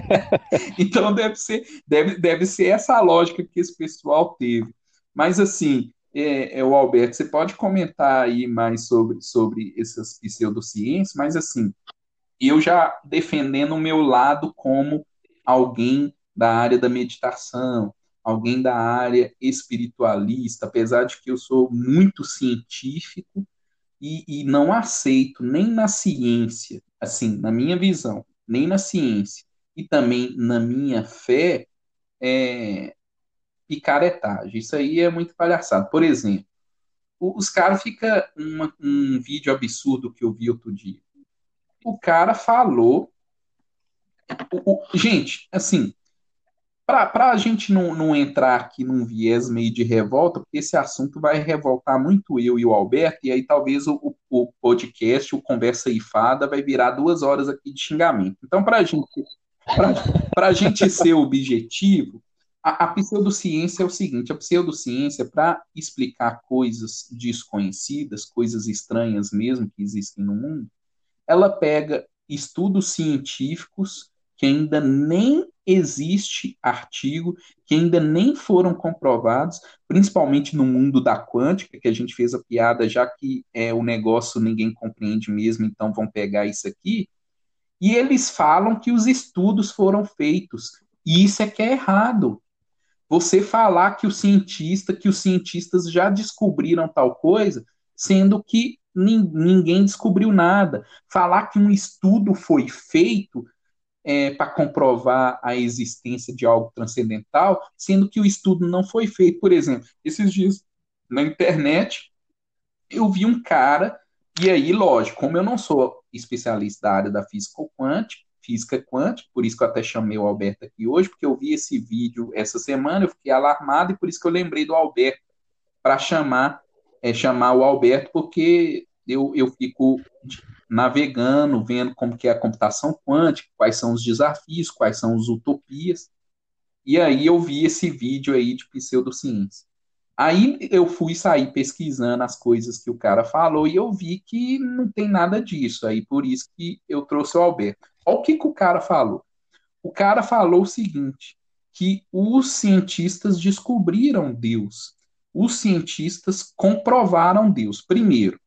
então deve ser, deve, deve ser essa a lógica que esse pessoal teve. Mas assim, é, é, o Alberto, você pode comentar aí mais sobre, sobre essas pseudociências, mas assim, eu já defendendo o meu lado como alguém da área da meditação, alguém da área espiritualista, apesar de que eu sou muito científico e, e não aceito nem na ciência, assim, na minha visão, nem na ciência e também na minha fé, é, picaretagem. Isso aí é muito palhaçado. Por exemplo, os caras ficam. Um vídeo absurdo que eu vi outro dia. O cara falou. O, o, gente, assim, para a gente não, não entrar aqui num viés meio de revolta, porque esse assunto vai revoltar muito eu e o Alberto, e aí talvez o, o podcast, o Conversa e Fada, vai virar duas horas aqui de xingamento. Então, para gente, a gente ser objetivo, a, a pseudociência é o seguinte: a pseudociência, para explicar coisas desconhecidas, coisas estranhas mesmo que existem no mundo, ela pega estudos científicos que ainda nem existe artigo, que ainda nem foram comprovados, principalmente no mundo da quântica, que a gente fez a piada, já que é o negócio ninguém compreende mesmo, então vão pegar isso aqui. E eles falam que os estudos foram feitos. E isso é que é errado você falar que o cientista, que os cientistas já descobriram tal coisa, sendo que ninguém descobriu nada. Falar que um estudo foi feito é, para comprovar a existência de algo transcendental, sendo que o estudo não foi feito. Por exemplo, esses dias na internet eu vi um cara, e aí, lógico, como eu não sou especialista da área da física quântica, física quântica, por isso que eu até chamei o Alberto aqui hoje, porque eu vi esse vídeo essa semana, eu fiquei alarmado e por isso que eu lembrei do Alberto para chamar é, chamar o Alberto, porque eu, eu fico navegando, vendo como que é a computação quântica, quais são os desafios, quais são as utopias. E aí eu vi esse vídeo aí de pseudociência. Aí eu fui sair pesquisando as coisas que o cara falou e eu vi que não tem nada disso. Aí por isso que eu trouxe o Alberto. Olha o que, que o cara falou. O cara falou o seguinte: que os cientistas descobriram Deus. Os cientistas comprovaram Deus. Primeiro,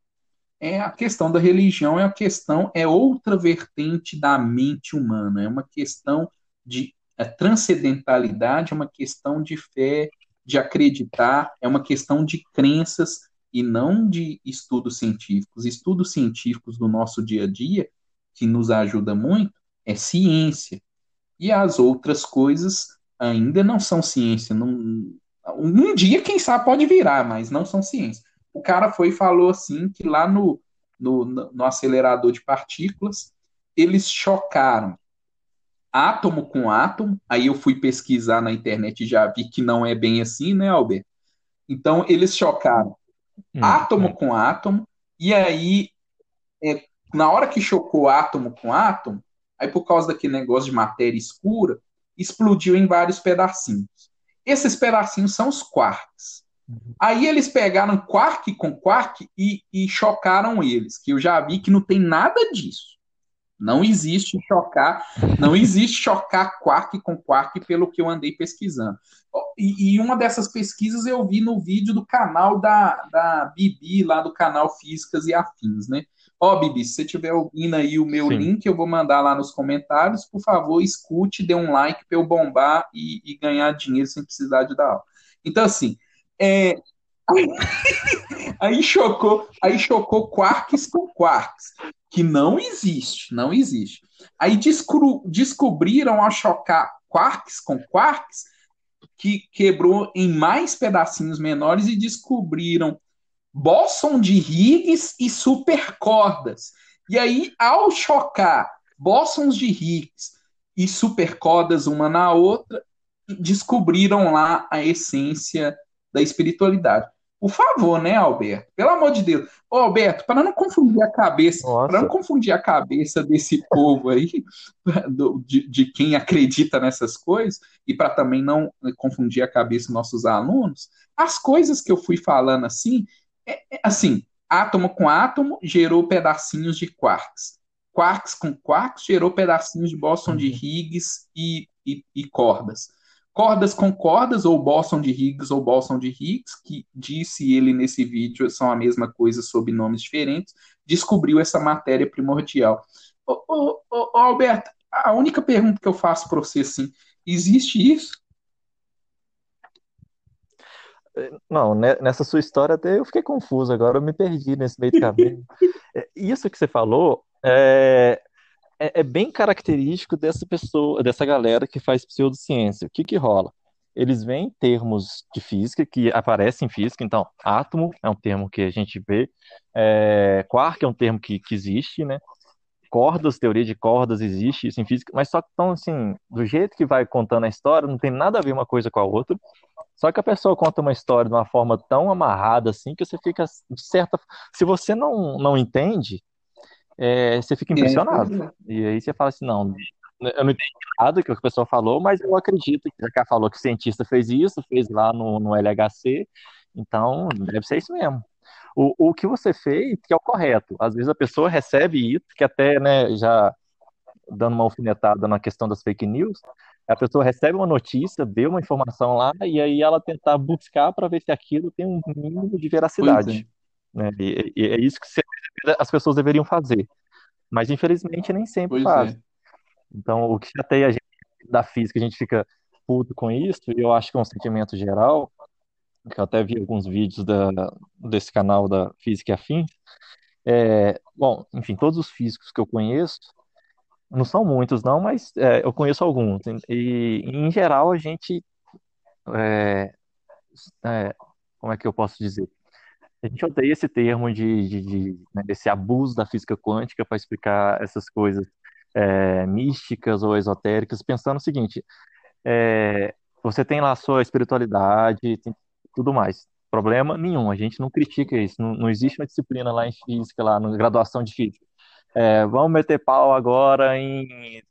é a questão da religião é a questão é outra vertente da mente humana, é uma questão de é, transcendentalidade, é uma questão de fé, de acreditar, é uma questão de crenças e não de estudos científicos. Estudos científicos do nosso dia a dia que nos ajuda muito é ciência. E as outras coisas ainda não são ciência. Não, um dia, quem sabe, pode virar, mas não são ciência. O cara foi e falou assim que lá no, no, no acelerador de partículas eles chocaram átomo com átomo. Aí eu fui pesquisar na internet e já vi que não é bem assim, né, Albert? Então eles chocaram hum, átomo é. com átomo, e aí é, na hora que chocou átomo com átomo, aí por causa daquele negócio de matéria escura, explodiu em vários pedacinhos. Esses pedacinhos são os quarks. Uhum. Aí eles pegaram quark com quark e, e chocaram eles, que eu já vi que não tem nada disso. Não existe chocar, não existe chocar quark com quark pelo que eu andei pesquisando. E, e, uma dessas pesquisas eu vi no vídeo do canal da, da Bibi, lá do canal Físicas e Afins, né? Ó, oh, Bibi, se você estiver ouvindo aí o meu Sim. link, eu vou mandar lá nos comentários. Por favor, escute, dê um like para eu bombar e, e, ganhar dinheiro sem precisar de dar aula. Então, assim, é... aí chocou, aí chocou quarks com quarks, que não existe, não existe. Aí descru... descobriram ao chocar quarks com quarks que quebrou em mais pedacinhos menores e descobriram bóson de Higgs e supercordas. E aí, ao chocar bósons de Higgs e supercordas uma na outra, descobriram lá a essência da espiritualidade. Por favor, né, Alberto? Pelo amor de Deus. Ô, Alberto, para não confundir a cabeça, para não confundir a cabeça desse povo aí, do, de, de, quem acredita nessas coisas, e para também não confundir a cabeça dos nossos alunos, as coisas que eu fui falando assim, é, é, assim, átomo com átomo gerou pedacinhos de quarks. Quarks com quarks gerou pedacinhos de bóson de uhum. Higgs e, e, e cordas cordas com cordas, ou bóson de Higgs ou bóson de Higgs, que disse ele nesse vídeo, são a mesma coisa sob nomes diferentes, descobriu essa matéria primordial. Ô, ô, ô, Alberto, a única pergunta que eu faço para você, assim, existe isso? Não, né, nessa sua história até eu fiquei confuso agora, eu me perdi nesse meio do caminho. É, isso que você falou é, é, é, bem característico dessa pessoa, dessa galera que faz pseudociência. O que que rola? Eles veem termos de física que aparecem em física, então, átomo é um termo que a gente vê, é, quark é um termo que, que existe, né? Cordas, teoria de cordas existe isso em física, mas só que então, assim, do jeito que vai contando a história, não tem nada a ver uma coisa com a outra. Só que a pessoa conta uma história de uma forma tão amarrada assim que você fica certa. Se você não, não entende, é, você fica impressionado. É, e aí você fala assim, não, eu não entendi nada do que a pessoa falou, mas eu acredito que já que ela falou que o cientista fez isso, fez lá no, no LHC, então deve ser isso mesmo. O, o que você fez, que é o correto. Às vezes a pessoa recebe isso, que até, né, já dando uma alfinetada na questão das fake news, a pessoa recebe uma notícia, vê uma informação lá, e aí ela tentar buscar para ver se aquilo tem um mínimo de veracidade. Né? E, e, é isso que as pessoas deveriam fazer. Mas, infelizmente, nem sempre pois fazem. É. Então, o que chateia a gente da física, a gente fica puto com isso, e eu acho que é um sentimento geral, que eu até vi alguns vídeos da, desse canal da Física e Afins, é, bom, enfim, todos os físicos que eu conheço, não são muitos não, mas é, eu conheço alguns, e em geral a gente, é, é como é que eu posso dizer? A gente odeia esse termo de, de, de né, desse abuso da física quântica para explicar essas coisas é, místicas ou esotéricas, pensando o seguinte: é, você tem lá a sua espiritualidade, tem tudo mais. Problema nenhum, a gente não critica isso. Não, não existe uma disciplina lá em física, lá na graduação de física. É, vamos meter pau agora em,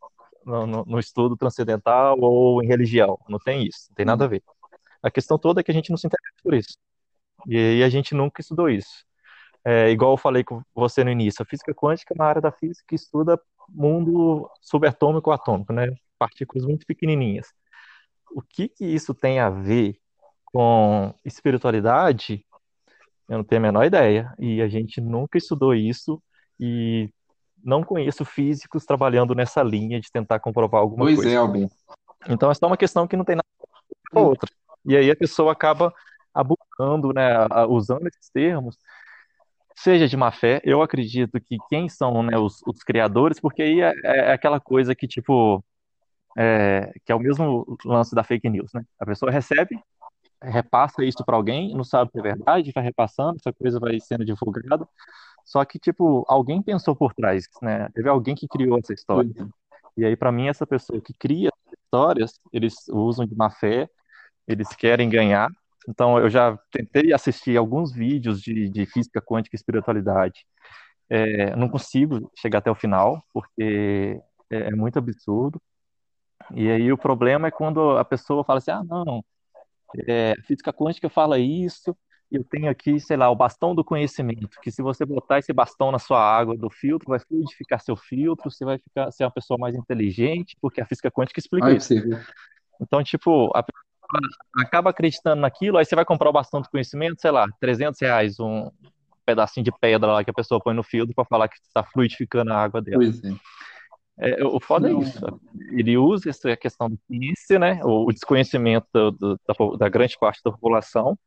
no, no, no, estudo transcendental ou em religião. Não tem isso, não tem nada a ver. A questão toda é que a gente não se interessa por isso. E aí a gente nunca estudou isso. É, igual eu falei com você no início, a física quântica é uma área da física que estuda mundo subatômico atômico, né? Partículas muito pequenininhas. O que que isso tem a ver com espiritualidade? Eu não tenho a menor ideia. E a gente nunca estudou isso e não conheço físicos trabalhando nessa linha de tentar comprovar alguma pois coisa. Pois é, Albin. Então, essa é uma questão que não tem nada com a outra. E aí a pessoa acaba abusando, né, usando esses termos, seja de má fé, eu acredito que quem são né, os, os criadores, porque aí é, é, aquela coisa que, tipo, é, que é o mesmo lance da fake news, né? A pessoa recebe, repassa isso para alguém, não sabe se é verdade, vai repassando, essa coisa vai sendo divulgada, só que, tipo, alguém pensou por trás, né? Teve alguém que criou essa história. E aí, para mim, essa pessoa que cria histórias, eles usam de má fé, eles querem ganhar, então, eu já tentei assistir alguns vídeos de, de física quântica e espiritualidade. É, não consigo chegar até o final, porque é, é, muito absurdo. E aí o problema é quando a pessoa fala assim, ah, não, é, física quântica fala isso, eu tenho aqui, sei lá, o bastão do conhecimento, que se você botar esse bastão na sua água do filtro, vai fluidificar seu filtro, você vai ficar ser uma pessoa mais inteligente, porque a física quântica explica pra isso. ver. Então, tipo, a pessoa acaba acreditando naquilo, aí você vai comprar o bastão do conhecimento, sei lá, 300 reais, um pedacinho de pedra lá que a pessoa põe no filtro para falar que está fluidificando a água dela. Pois é. É, o foda Não. é isso. Ele usa essa questão da ciência, né? O, desconhecimento do- do- da, da grande parte da população,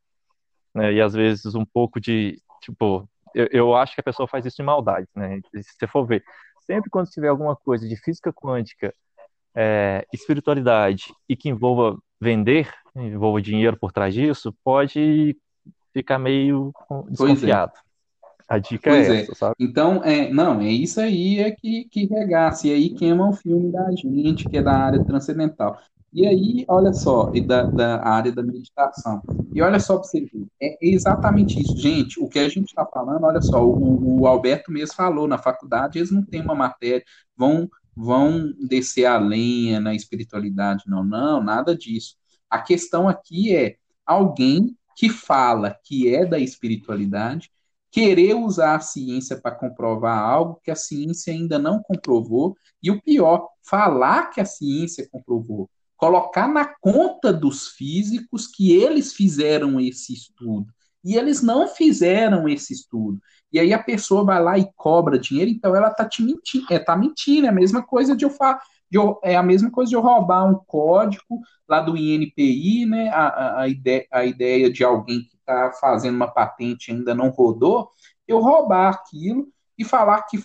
né? E às vezes um pouco de, tipo, eu, eu acho que a pessoa faz isso de maldade, né? Se você for ver, sempre quando tiver alguma coisa de física quântica, é, espiritualidade e que envolva vender, envolva dinheiro por trás disso, pode ficar meio com- desconfiado. A dica Pois é é. essa, sabe? Então, é, não, é isso aí é que, que regaça, e aí queima o filme da gente, que é da área transcendental. E aí, olha só, e da, da área da meditação. E olha só para você ver, é exatamente isso. Gente, o que a gente está falando, olha só, o, o Alberto mesmo falou, na faculdade eles não têm uma matéria, vão, vão descer a lenha na espiritualidade, não, não, nada disso. A questão aqui é alguém que fala que é da espiritualidade, querer usar a ciência para comprovar algo que a ciência ainda não comprovou, e o pior, falar que a ciência comprovou, colocar na conta dos físicos que eles fizeram esse estudo. E eles não fizeram esse estudo. E aí a pessoa vai lá e cobra dinheiro, então ela está te mentindo, é, tá mentindo, é a mesma coisa de eu falar. É a mesma coisa de eu roubar um código lá do INPI, né? A, a, a, ideia, a ideia de alguém que está fazendo uma patente e ainda não rodou, eu roubar aquilo e falar que,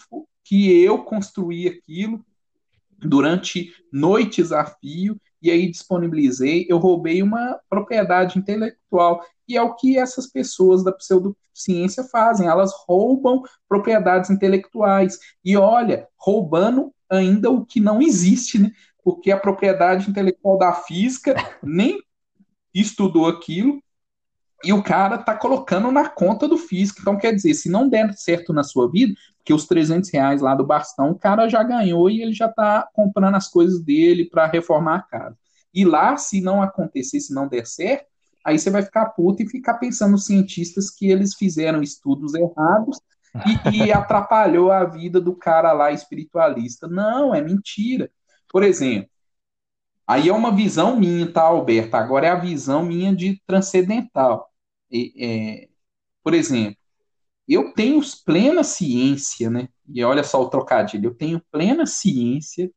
que eu construí aquilo durante noites a fio e aí disponibilizei, eu roubei uma propriedade intelectual. E é o que essas pessoas da pseudociência fazem, elas roubam propriedades intelectuais. E olha, roubando ainda o que não existe, né? Porque a propriedade intelectual da física nem estudou aquilo, e o cara tá colocando na conta do físico. Então, quer dizer, se não der certo na sua vida, que os 300 reais lá do bastão, o cara já ganhou e ele já tá comprando as coisas dele para reformar a casa. E lá, se não acontecer, se não der certo, aí você vai ficar puto e ficar pensando nos cientistas que eles fizeram estudos errados e, e atrapalhou a vida do cara lá espiritualista. Não, é mentira. Por exemplo, Aí é uma visão minha, tá, Alberto? Agora é a visão minha de transcendental. E, é, por exemplo, eu tenho plena ciência, né? E olha só o trocadilho, eu tenho plena ciência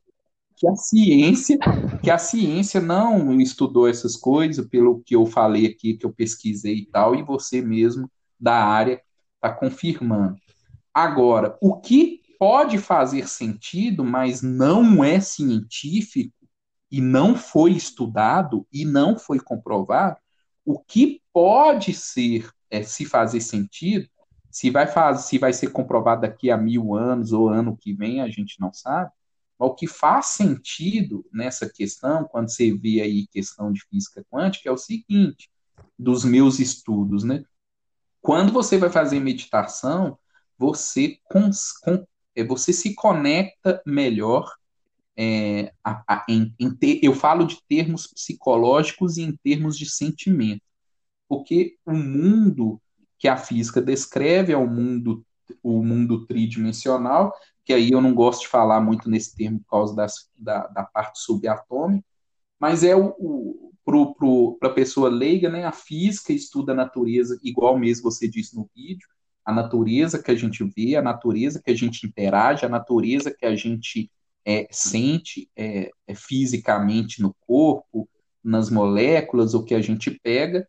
que a ciência, que a ciência não estudou essas coisas, pelo que eu falei aqui, que eu pesquisei e tal, e você mesmo da área está confirmando. Agora, o que pode fazer sentido, mas não é científico, e não foi estudado e não foi comprovado, o que pode ser, é, se fazer sentido, se vai, fazer, se vai ser comprovado daqui a mil anos ou ano que vem, a gente não sabe, mas o que faz sentido nessa questão, quando você vê aí questão de física quântica, é o seguinte, dos meus estudos, né? Quando você vai fazer meditação, você, com, você se conecta melhor é, a, a, em, em ter, eu falo de termos psicológicos e em termos de sentimento, porque o mundo que a física descreve é o mundo, o mundo tridimensional, que aí eu não gosto de falar muito nesse termo por causa das, da, da parte subatômica, mas é o, o para a pessoa leiga, né, a física estuda a natureza, igual mesmo você disse no vídeo, a natureza que a gente vê, a natureza que a gente interage, a natureza que a gente é, sente é, é, fisicamente no corpo, nas moléculas, o que a gente pega,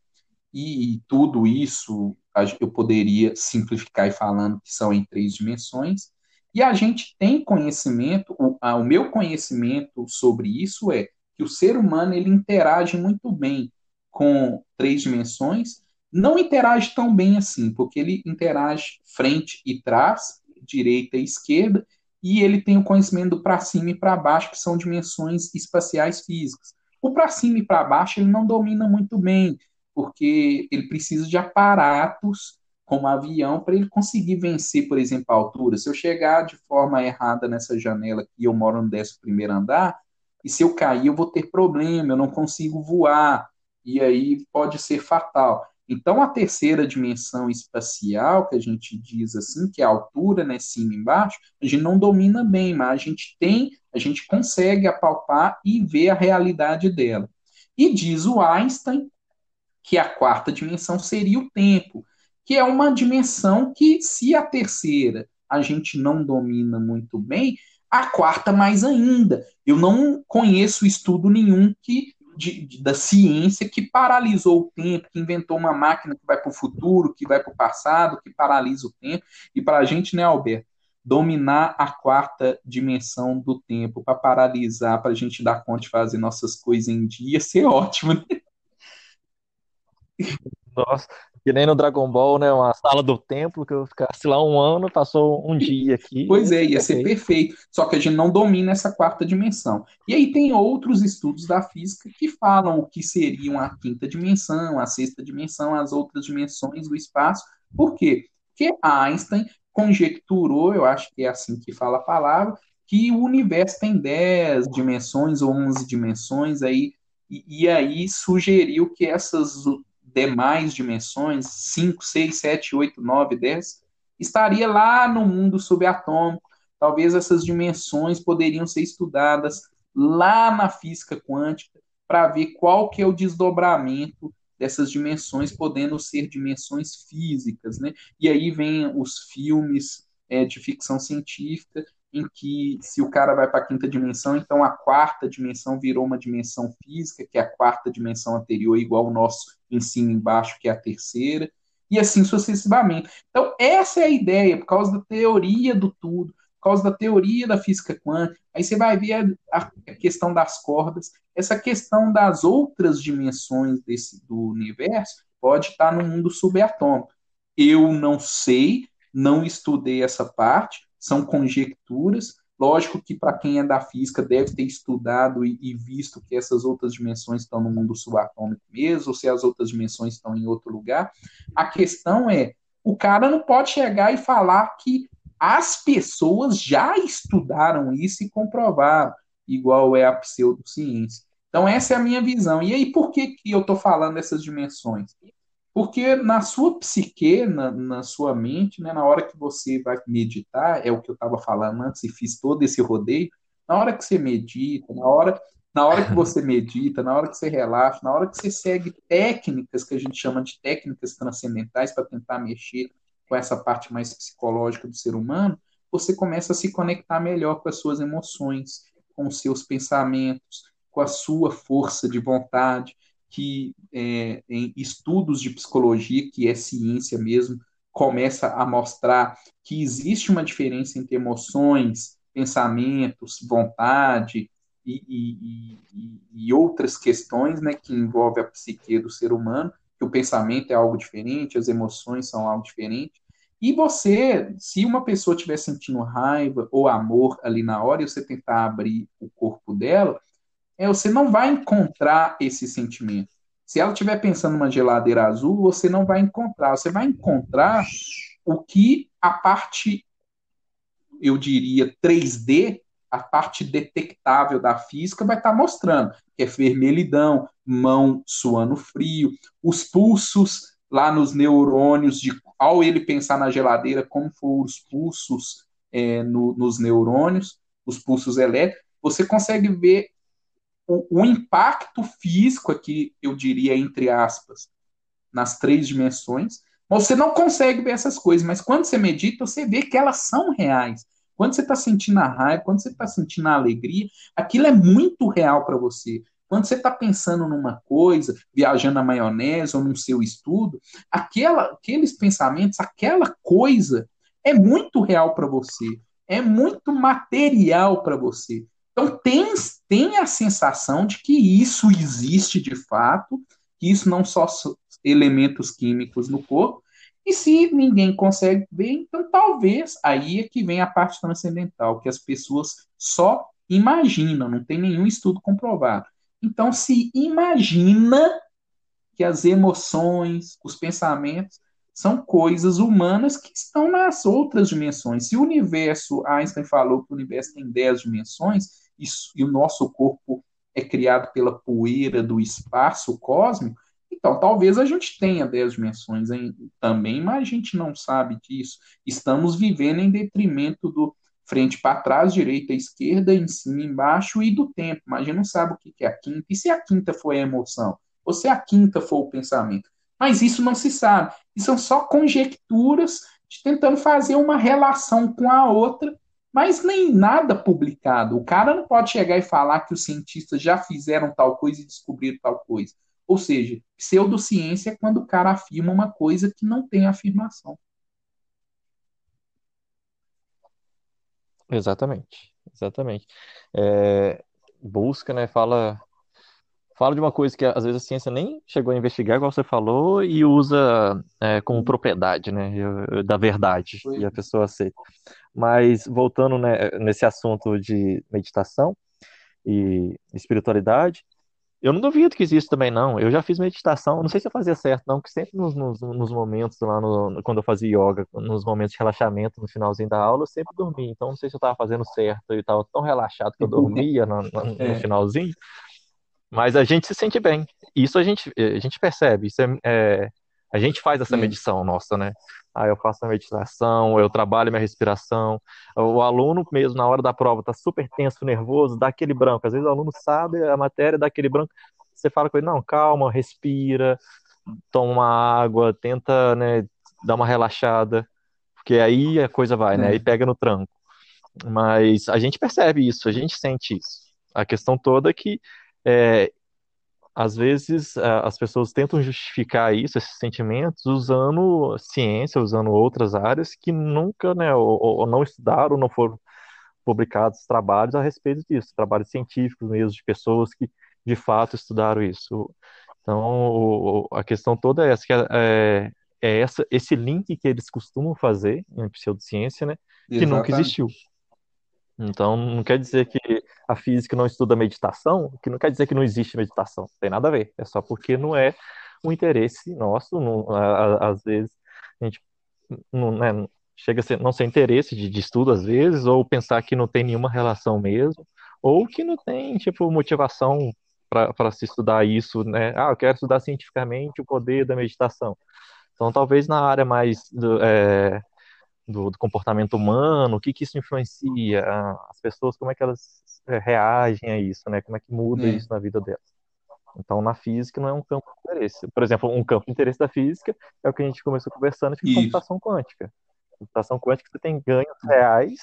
e, e, tudo isso eu poderia simplificar e falando que são em três dimensões, e a gente tem conhecimento, o, a, o meu conhecimento sobre isso é que o ser humano ele interage muito bem com três dimensões, não interage tão bem assim, porque ele interage frente e trás, direita e esquerda, e ele tem o conhecimento do para cima e para baixo, que são dimensões espaciais físicas. O para cima e para baixo ele não domina muito bem, porque ele precisa de aparatos como avião para ele conseguir vencer, por exemplo, a altura. Se eu chegar de forma errada nessa janela aqui, eu moro no 11 primeiro andar, e se eu cair, eu vou ter problema, eu não consigo voar, e aí pode ser fatal. Então, a terceira dimensão espacial, que a gente diz assim, que é a altura, né, cima e embaixo, a gente não domina bem, mas a gente tem, a gente consegue apalpar e ver a realidade dela. E diz o Einstein que a quarta dimensão seria o tempo, que é uma dimensão que, se a terceira a gente não domina muito bem, a quarta mais ainda. Eu não conheço estudo nenhum que de, de, da ciência que paralisou o tempo, que inventou uma máquina que vai para o futuro, que vai para o passado, que paralisa o tempo. E para a gente, né, Alberto, dominar a quarta dimensão do tempo, para paralisar, para a gente dar conta de fazer nossas coisas em dia, ser ótimo. Né? Nossa, que nem no Dragon Ball, né? Uma sala do templo que eu ficasse lá um ano, passou um dia aqui. Pois é, ia ser perfeito. Só que a gente não domina essa quarta dimensão. E aí tem outros estudos da física que falam o que seriam a quinta dimensão, a sexta dimensão, as outras dimensões do espaço. Por quê? Porque Einstein conjecturou, eu acho que é assim que fala a palavra, que o universo tem 10 dimensões ou 11 dimensões aí, e, e aí sugeriu que essas demais dimensões, 5, 6, 7, 8, 9, 10, estaria lá no mundo subatômico. Talvez essas dimensões poderiam ser estudadas lá na física quântica para ver qual que é o desdobramento dessas dimensões, podendo ser dimensões físicas, né? E aí vem os filmes é, de ficção científica em que se o cara vai para a quinta dimensão, então a quarta dimensão virou uma dimensão física, que é a quarta dimensão anterior, igual o nosso em cima e embaixo, que é a terceira, e assim sucessivamente. Então, essa é a ideia, por causa da teoria do tudo, por causa da teoria da física quântica. Aí você vai ver a, a questão das cordas, essa questão das outras dimensões desse, do universo pode estar no mundo subatômico. Eu não sei, não estudei essa parte, são conjecturas. Lógico que para quem é da física deve ter estudado e, e, visto que essas outras dimensões estão no mundo subatômico mesmo, ou se as outras dimensões estão em outro lugar. A questão é, o cara não pode chegar e falar que as pessoas já estudaram isso e comprovaram, igual é a pseudociência. Então essa é a minha visão. E aí por que, que eu estou falando dessas dimensões? Porque na sua psique, na, na sua mente, né, na hora que você vai meditar, é o que eu estava falando antes e fiz todo esse rodeio, na hora que você medita, na hora, na hora que você medita, na hora que você relaxa, na hora que você segue técnicas que a gente chama de técnicas transcendentais para tentar mexer com essa parte mais psicológica do ser humano, você começa a se conectar melhor com as suas emoções, com os seus pensamentos, com a sua força de vontade que é, em estudos de psicologia, que é ciência mesmo, começa a mostrar que existe uma diferença entre emoções, pensamentos, vontade e, e, e, e outras questões né, que envolvem a psique do ser humano, que o pensamento é algo diferente, as emoções são algo diferente. E você, se uma pessoa estiver sentindo raiva ou amor ali na hora e você tentar abrir o corpo dela, é, você não vai encontrar esse sentimento. Se ela estiver pensando numa geladeira azul, você não vai encontrar. Você vai encontrar o que a parte, eu diria, 3D, a parte detectável da física vai estar mostrando, que é vermelhidão, mão suando frio, os pulsos lá nos neurônios, de ao ele pensar na geladeira, como foram os pulsos é, no, nos neurônios, os pulsos elétricos, você consegue ver o, o impacto físico aqui, eu diria, entre aspas, nas três dimensões, você não consegue ver essas coisas, mas quando você medita, você vê que elas são reais. Quando você está sentindo a raiva, quando você está sentindo a alegria, aquilo é muito real para você. Quando você está pensando numa coisa, viajando na maionese ou no seu estudo, aquela, aqueles pensamentos, aquela coisa é muito real para você, é muito material para você. Então, tem, tem a sensação de que isso existe de fato, que isso não só elementos químicos no corpo, e se ninguém consegue ver, então talvez aí é que vem a parte transcendental, que as pessoas só imaginam, não tem nenhum estudo comprovado. Então se imagina que as emoções, os pensamentos são coisas humanas que estão nas outras dimensões. Se o universo, Einstein falou que o universo tem 10 dimensões, e o nosso corpo é criado pela poeira do espaço cósmico, Então, talvez a gente tenha 10 dimensões também, mas a gente não sabe disso. Estamos vivendo em detrimento do frente para trás, direita, esquerda, em cima, embaixo e do tempo. Mas a gente não sabe o que é a quinta. E se a quinta foi a emoção? Ou se a quinta foi o pensamento? Mas isso não se sabe. E são só conjecturas de tentando fazer uma relação com a outra, mas nem nada publicado. O cara não pode chegar e falar que os cientistas já fizeram tal coisa e descobriram tal coisa. Ou seja, pseudociência é quando o cara afirma uma coisa que não tem afirmação. Exatamente, exatamente. É, busca, né, fala fala de uma coisa que às vezes a ciência nem chegou a investigar, igual você falou, e usa é, como propriedade, né, da verdade, e a pessoa aceita. Mas voltando né, nesse assunto de meditação e espiritualidade, eu não duvido que existe também, não. Eu já fiz meditação, não sei se eu fazia certo, não, que sempre nos, nos, nos momentos lá, no, quando eu fazia yoga, nos momentos de relaxamento, no finalzinho da aula, eu sempre dormia. Então, não sei se eu estava fazendo certo, eu estava tão relaxado que eu dormia no, no, no é. finalzinho. Mas a gente se sente bem. Isso a gente, a gente percebe. Isso é, é a gente faz essa medição nossa, né? Ah, eu faço a meditação, eu trabalho minha respiração. O aluno mesmo, na hora da prova, tá super tenso, nervoso, dá aquele branco. Às vezes o aluno sabe a matéria, dá aquele branco. Você fala com ele, não, calma, respira, toma uma água, tenta, né, dar uma relaxada, porque aí a coisa vai, né? Aí pega no tranco. Mas a gente percebe isso, a gente sente isso. A questão toda é que é, às vezes as pessoas tentam justificar isso, esses sentimentos, usando ciência, usando outras áreas que nunca, né, ou, ou não estudaram, não foram publicados trabalhos a respeito disso, trabalhos científicos mesmo, de pessoas que de fato estudaram isso. Então, a questão toda é essa, que é, é essa, esse link que eles costumam fazer em pseudociência, né, que Exatamente. nunca existiu. Então, não quer dizer que a física não estuda meditação, que não quer dizer que não existe meditação. Tem nada a ver. É só porque não é um interesse nosso. Não, às vezes, a gente não, né, chega a ser, não ser interesse de, de estudo, às vezes, ou pensar que não tem nenhuma relação mesmo, ou que não tem, tipo, motivação para se estudar isso, né? Ah, eu quero estudar cientificamente o poder da meditação. Então, talvez na área mais do, é, do, do, comportamento humano, o que, que isso influencia, as pessoas, como é que elas é, reagem a isso, né? Como é que muda é. isso na vida delas. Então, na física não é um campo de interesse. Por exemplo, um campo de interesse da física é o que a gente começou conversando, que é computação quântica. Computação quântica você tem ganhos reais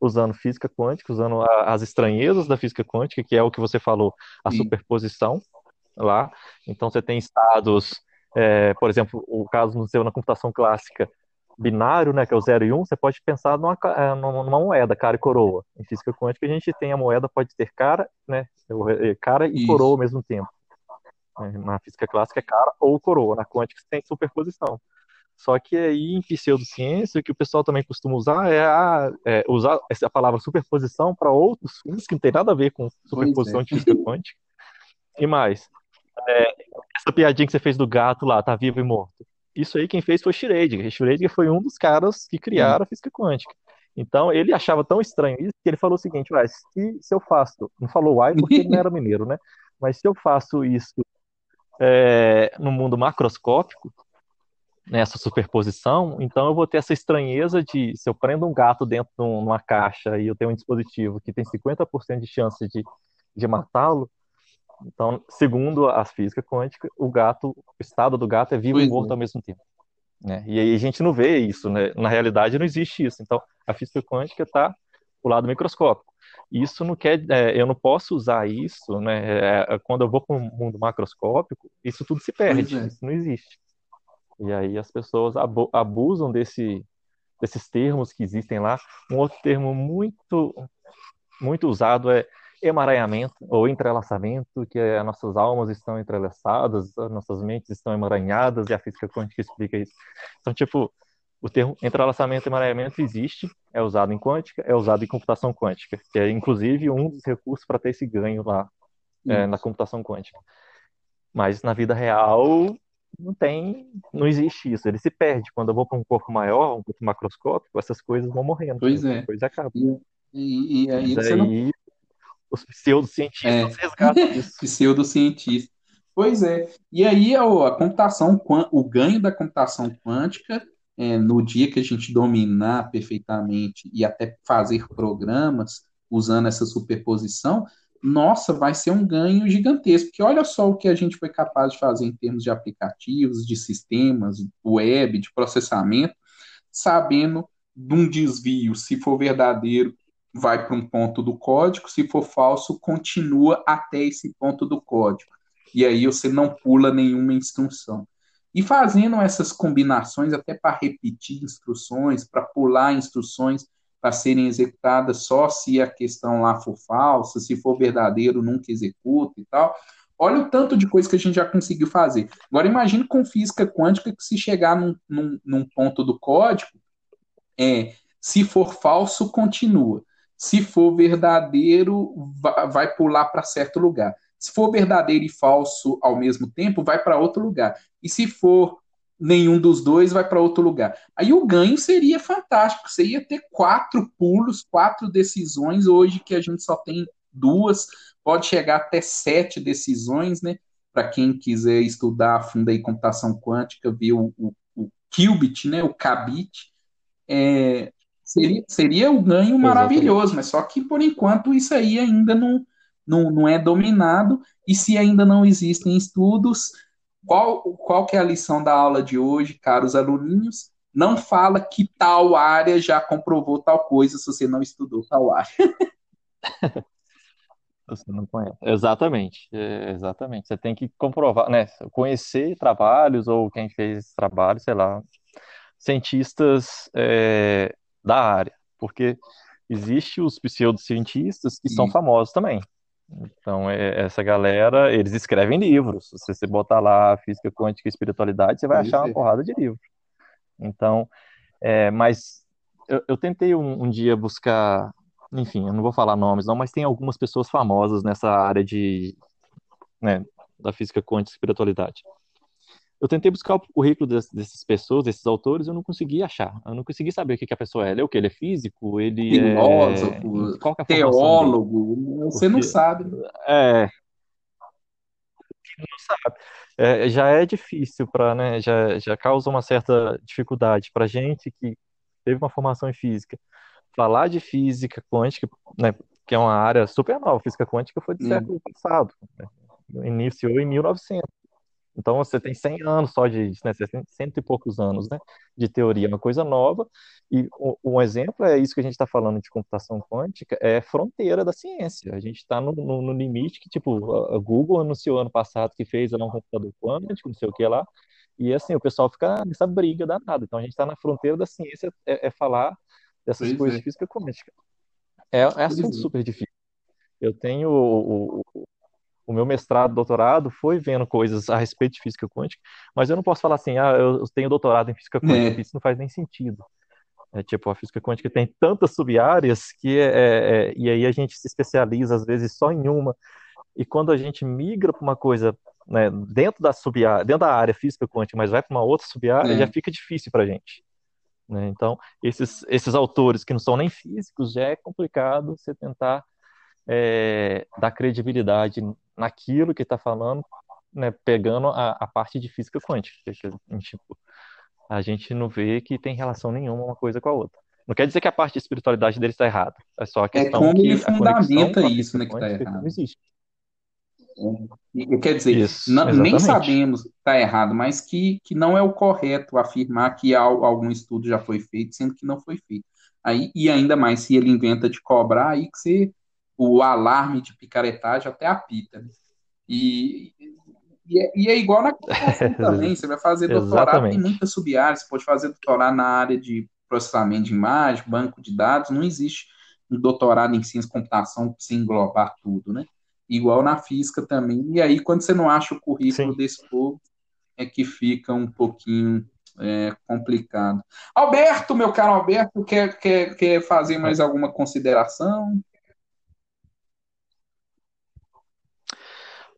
usando física quântica, usando a, as estranhezas da física quântica, que é o que você falou, a Sim. superposição lá. Então, você tem estados, é, por exemplo, o caso no seu na computação clássica, binário, né, que é o 0 e 1, um, você pode pensar numa, é, numa, moeda, cara e coroa. Em física quântica, a gente tem a moeda pode ter cara, né, cara e Isso. coroa ao mesmo tempo. É, na física clássica é cara ou coroa, na quântica você tem superposição. Só que aí em pseudociência, o que o pessoal também costuma usar é, a, é usar essa palavra superposição para outros fins que não tem nada a ver com superposição é. de física quântica. E mais, é, essa piadinha que você fez do gato lá, tá vivo e morto isso aí quem fez foi Schrödinger. Schrödinger foi um dos caras que criaram a física quântica. Então ele achava tão estranho isso que ele falou o seguinte: Ué, se, se eu faço, não falou why porque ele não era mineiro, né? Mas se eu faço isso é, no mundo macroscópico, nessa superposição, então eu vou ter essa estranheza de se eu prendo um gato dentro de uma caixa e eu tenho um dispositivo que tem 50% de chance de, de matá-lo, então, segundo a física quântica, o gato, o estado do gato é vivo pois e morto é. ao mesmo tempo. Né? E aí a gente não vê isso, né? Na realidade não existe isso. Então, a física quântica está o lado microscópico. Isso não quer, é, eu não posso usar isso, né? É, é quando eu vou para um mundo macroscópico, isso tudo se perde, é. isso não existe. E aí as pessoas abusam desse, desses termos que existem lá. Um outro termo muito muito usado é emaranhamento ou entrelaçamento, que as nossas almas estão entrelaçadas, as nossas mentes estão emaranhadas, e a física quântica explica isso. Então, tipo, o termo entrelaçamento e emaranhamento existe, é usado em quântica, é usado em computação quântica, que é inclusive um dos recursos para ter esse ganho lá é, na computação quântica. Mas na vida real não tem, não existe isso, ele se perde. Quando eu vou para um corpo maior, um corpo macroscópico, essas coisas vão morrendo. Pois é. Coisa acaba. E, e, e aí, você não os pseudocientistas é. resgatam isso. Pseudocientista. Pois é. E aí a, a computação, o ganho da computação quântica, é, no dia que a gente dominar perfeitamente e até fazer programas usando essa superposição, nossa, vai ser um ganho gigantesco. Porque olha só o que a gente foi capaz de fazer em termos de aplicativos, de sistemas, web, de processamento, sabendo de um desvio, se for verdadeiro, vai para um ponto do código, se for falso, continua até esse ponto do código. E aí você não pula nenhuma instrução. E fazendo essas combinações, até para repetir instruções, para pular instruções para serem executadas só se a questão lá for falsa, se for verdadeiro, nunca executa e tal. Olha o tanto de coisa que a gente já conseguiu fazer. Agora imagine com física quântica que se chegar num, num, num ponto do código, é, se for falso, continua. Se for verdadeiro, vai pular para certo lugar. Se for verdadeiro e falso ao mesmo tempo, vai para outro lugar. E se for nenhum dos dois, vai para outro lugar. Aí o ganho seria fantástico. Você ia ter quatro pulos, quatro decisões. Hoje que a gente só tem duas, pode chegar até sete decisões, né? Para quem quiser estudar a fundo aí computação quântica, ver o, o, o qubit, né? O qubit. É, seria, seria um ganho maravilhoso, mas só que por enquanto isso aí ainda não, não, não é dominado, e se ainda não existem estudos, qual, qual que é a lição da aula de hoje, caros aluninhos? Não fala que tal área já comprovou tal coisa se você não estudou tal área. Você não conhece. Exatamente, é, exatamente. Você tem que comprovar, né? Conhecer trabalhos ou quem fez trabalho, sei lá, cientistas é, da área, porque existe os pseudocientistas que são famosos também. Então, é, essa galera, eles escrevem livros. Se você botar lá física quântica e espiritualidade, você vai achar uma porrada de livro. Então, é, mas eu, eu tentei um, um, dia buscar, enfim, eu não vou falar nomes não, mas tem algumas pessoas famosas nessa área de, né, da física quântica e espiritualidade eu tentei buscar o currículo dessas, dessas pessoas, desses autores, eu não consegui achar. Eu não consegui saber o que, que a pessoa é. Ele é o que? Ele é físico? Ele é Filósofo, é... Qual é teólogo, você não sabe. É. Não sabe. É, já é difícil para, né? Já, já causa uma certa dificuldade para gente que teve uma formação em física. Falar de física quântica, né? Que é uma área super nova. Física quântica foi do hum. século passado. Né? Iniciou em 1900. Então você tem 100 anos só de, né, cento e poucos anos, né, de teoria, uma coisa nova. E um exemplo é isso que a gente está falando de computação quântica, é fronteira da ciência. A gente está no, no, no, limite que, tipo, a Google anunciou ano passado que fez um computador quântico, não sei o que lá, e assim, o pessoal fica nessa briga danada. Então a gente está na fronteira da ciência, é, é falar dessas pois coisas é. de física quântica. É, é assunto é. super difícil. Eu tenho o, o, o meu mestrado, doutorado, foi vendo coisas a respeito de física quântica, mas eu não posso falar assim, ah, eu tenho doutorado em física quântica, é. isso não faz nem sentido. É, tipo, a física quântica tem tantas sub-áreas que é, é, é, e aí a gente se especializa às vezes só em uma, e quando a gente migra para uma coisa né, dentro da sub dentro da área física quântica, mas vai para uma outra sub-área, é. já fica difícil para a gente. Né? Então, esses, esses autores que não são nem físicos, já é complicado você tentar é, dar credibilidade naquilo que está falando, né, pegando a, a, parte de física quântica. Tipo, a gente não vê que tem relação nenhuma uma coisa com a outra. Não quer dizer que a parte de espiritualidade dele está errada. É só a é questão é como que ele fundamenta isso, né, que está errado. Não existe. É, quer dizer, isso, não, nem sabemos que está errado, mas que, que não é o correto afirmar que algum estudo já foi feito, sendo que não foi feito. Aí, e ainda mais se ele inventa de cobrar, aí que você o alarme de picaretagem até apita. Né? E, e, é, e é igual na também, você vai fazer doutorado, tem muitas sub-áreas, você pode fazer doutorado na área de processamento de imagem, banco de dados, não existe um doutorado em ciência e computação para se englobar tudo, né? Igual na física também. E aí, quando você não acha o currículo Sim. desse povo, é que fica um pouquinho é, complicado. Alberto, meu caro Alberto, quer, quer, quer fazer mais alguma consideração?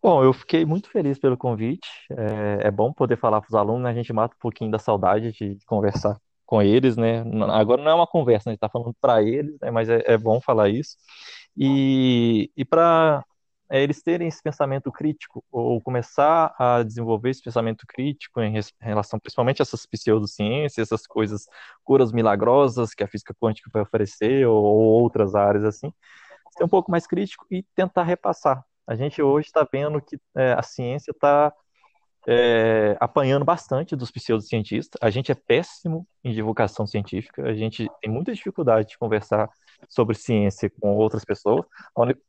Bom, eu fiquei muito feliz pelo convite. É, é bom poder falar para os alunos, né? A gente mata um pouquinho da saudade de conversar com eles, né? Agora não é uma conversa, né? a gente está falando para eles, né? Mas é, é, bom falar isso. E, e para é eles terem esse pensamento crítico, ou começar a desenvolver esse pensamento crítico em relação principalmente a essas pseudociências, essas coisas, curas milagrosas que a física quântica vai oferecer, ou, ou outras áreas assim, ser um pouco mais crítico e tentar repassar. A gente hoje está vendo que é, a ciência está é, apanhando bastante dos pseudocientistas. A gente é péssimo em divulgação científica, a gente tem muita dificuldade de conversar sobre ciência com outras pessoas.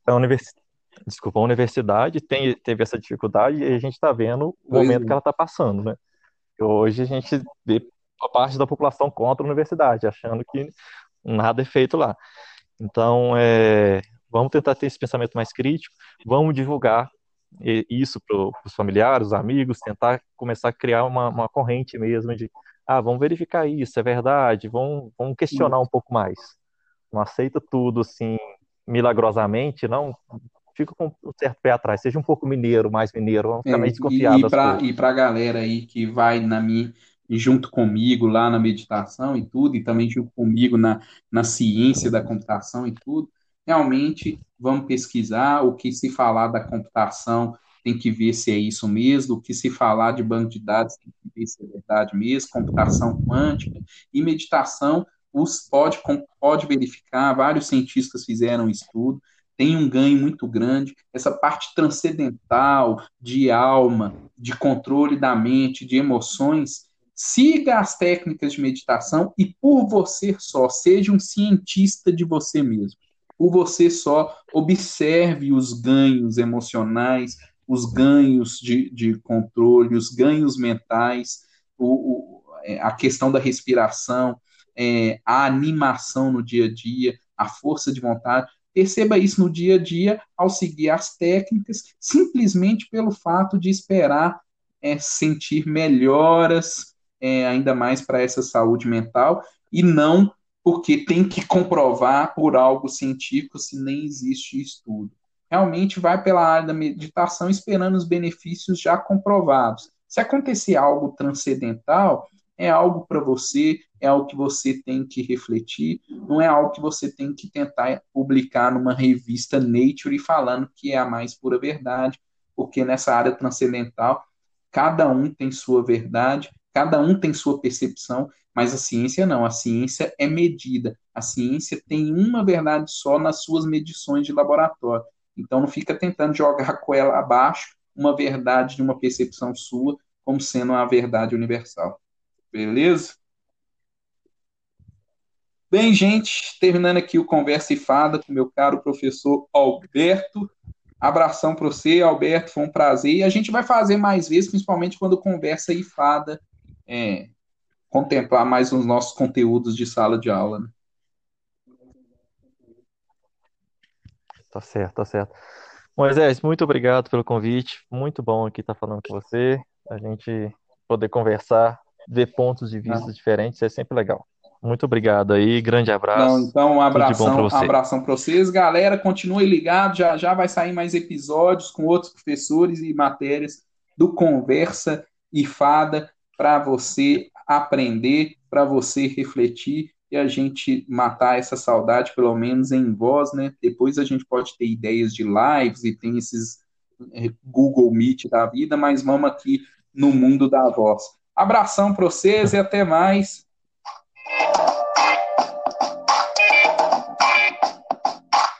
A, universidade desculpa, a universidade tem, teve essa dificuldade e a gente está vendo o momento é. que ela está passando, né? Hoje a gente vê a parte da população contra a universidade, achando que nada é feito lá. Então, é, vamos tentar ter esse pensamento mais crítico, vamos divulgar isso para os familiares, os amigos, tentar começar a criar uma, uma corrente mesmo de, ah, vamos verificar isso, é verdade, vamos, vamos questionar um pouco mais. Não aceita tudo assim milagrosamente, não fica com um certo pé atrás. Seja um pouco mineiro, mais mineiro, vamos ficar é, mais desconfiado. E, para a galera aí que vai na minha junto comigo lá na meditação e tudo, e também junto comigo na, na ciência da computação e tudo, realmente vamos pesquisar o que se falar da computação tem que ver se é isso mesmo, o que se falar de banco de dados tem que ver se é verdade mesmo, computação quântica e meditação, os pode, pode verificar, vários cientistas fizeram estudo, tem um ganho muito grande. Essa parte transcendental, de alma, de controle da mente, de emoções. Siga as técnicas de meditação e por você só, seja um cientista de você mesmo. Por você só, observe os ganhos emocionais, os ganhos de, de controle, os ganhos mentais, o, o, é, a questão da respiração, é, a animação no dia a dia, a força de vontade. Perceba isso no dia a dia ao seguir as técnicas, simplesmente pelo fato de esperar é, sentir melhoras, é, ainda mais para essa saúde mental, e não porque tem que comprovar por algo científico se nem existe estudo. Realmente vai pela área da meditação esperando os benefícios já comprovados. Se acontecer algo transcendental, é algo para você, é algo que você tem que refletir, não é algo que você tem que tentar publicar numa revista Nature falando que é a mais pura verdade, porque nessa área transcendental, cada um tem sua verdade, cada um tem sua percepção, mas a ciência não, a ciência é medida, a ciência tem uma verdade só nas suas medições de laboratório. Então não fica tentando jogar com ela abaixo uma verdade de uma percepção sua como sendo a verdade universal. Beleza? Bem, gente, terminando aqui o Conversa e Fada com meu caro professor Alberto. Abração para você, Alberto, foi um prazer. E a gente vai fazer mais vezes, principalmente quando Conversa e Fada é, contemplar mais os nossos conteúdos de sala de aula. Né? Tá certo, tá certo. Moisés, muito obrigado pelo convite. Muito bom aqui estar falando com você. A gente poder conversar ver pontos de vista ah. diferentes é sempre legal. Muito obrigado aí, grande abraço. Não, então, um abração, para você. abração para vocês. Galera, continue ligado, já já vai sair mais episódios com outros professores e matérias do Conversa e Fada para você aprender, para você refletir e a gente matar essa saudade, pelo menos em voz, né? Depois a gente pode ter ideias de lives e tem esses eh, Google Meet da vida, mas vamos aqui no mundo da voz. Abração para vocês e até mais.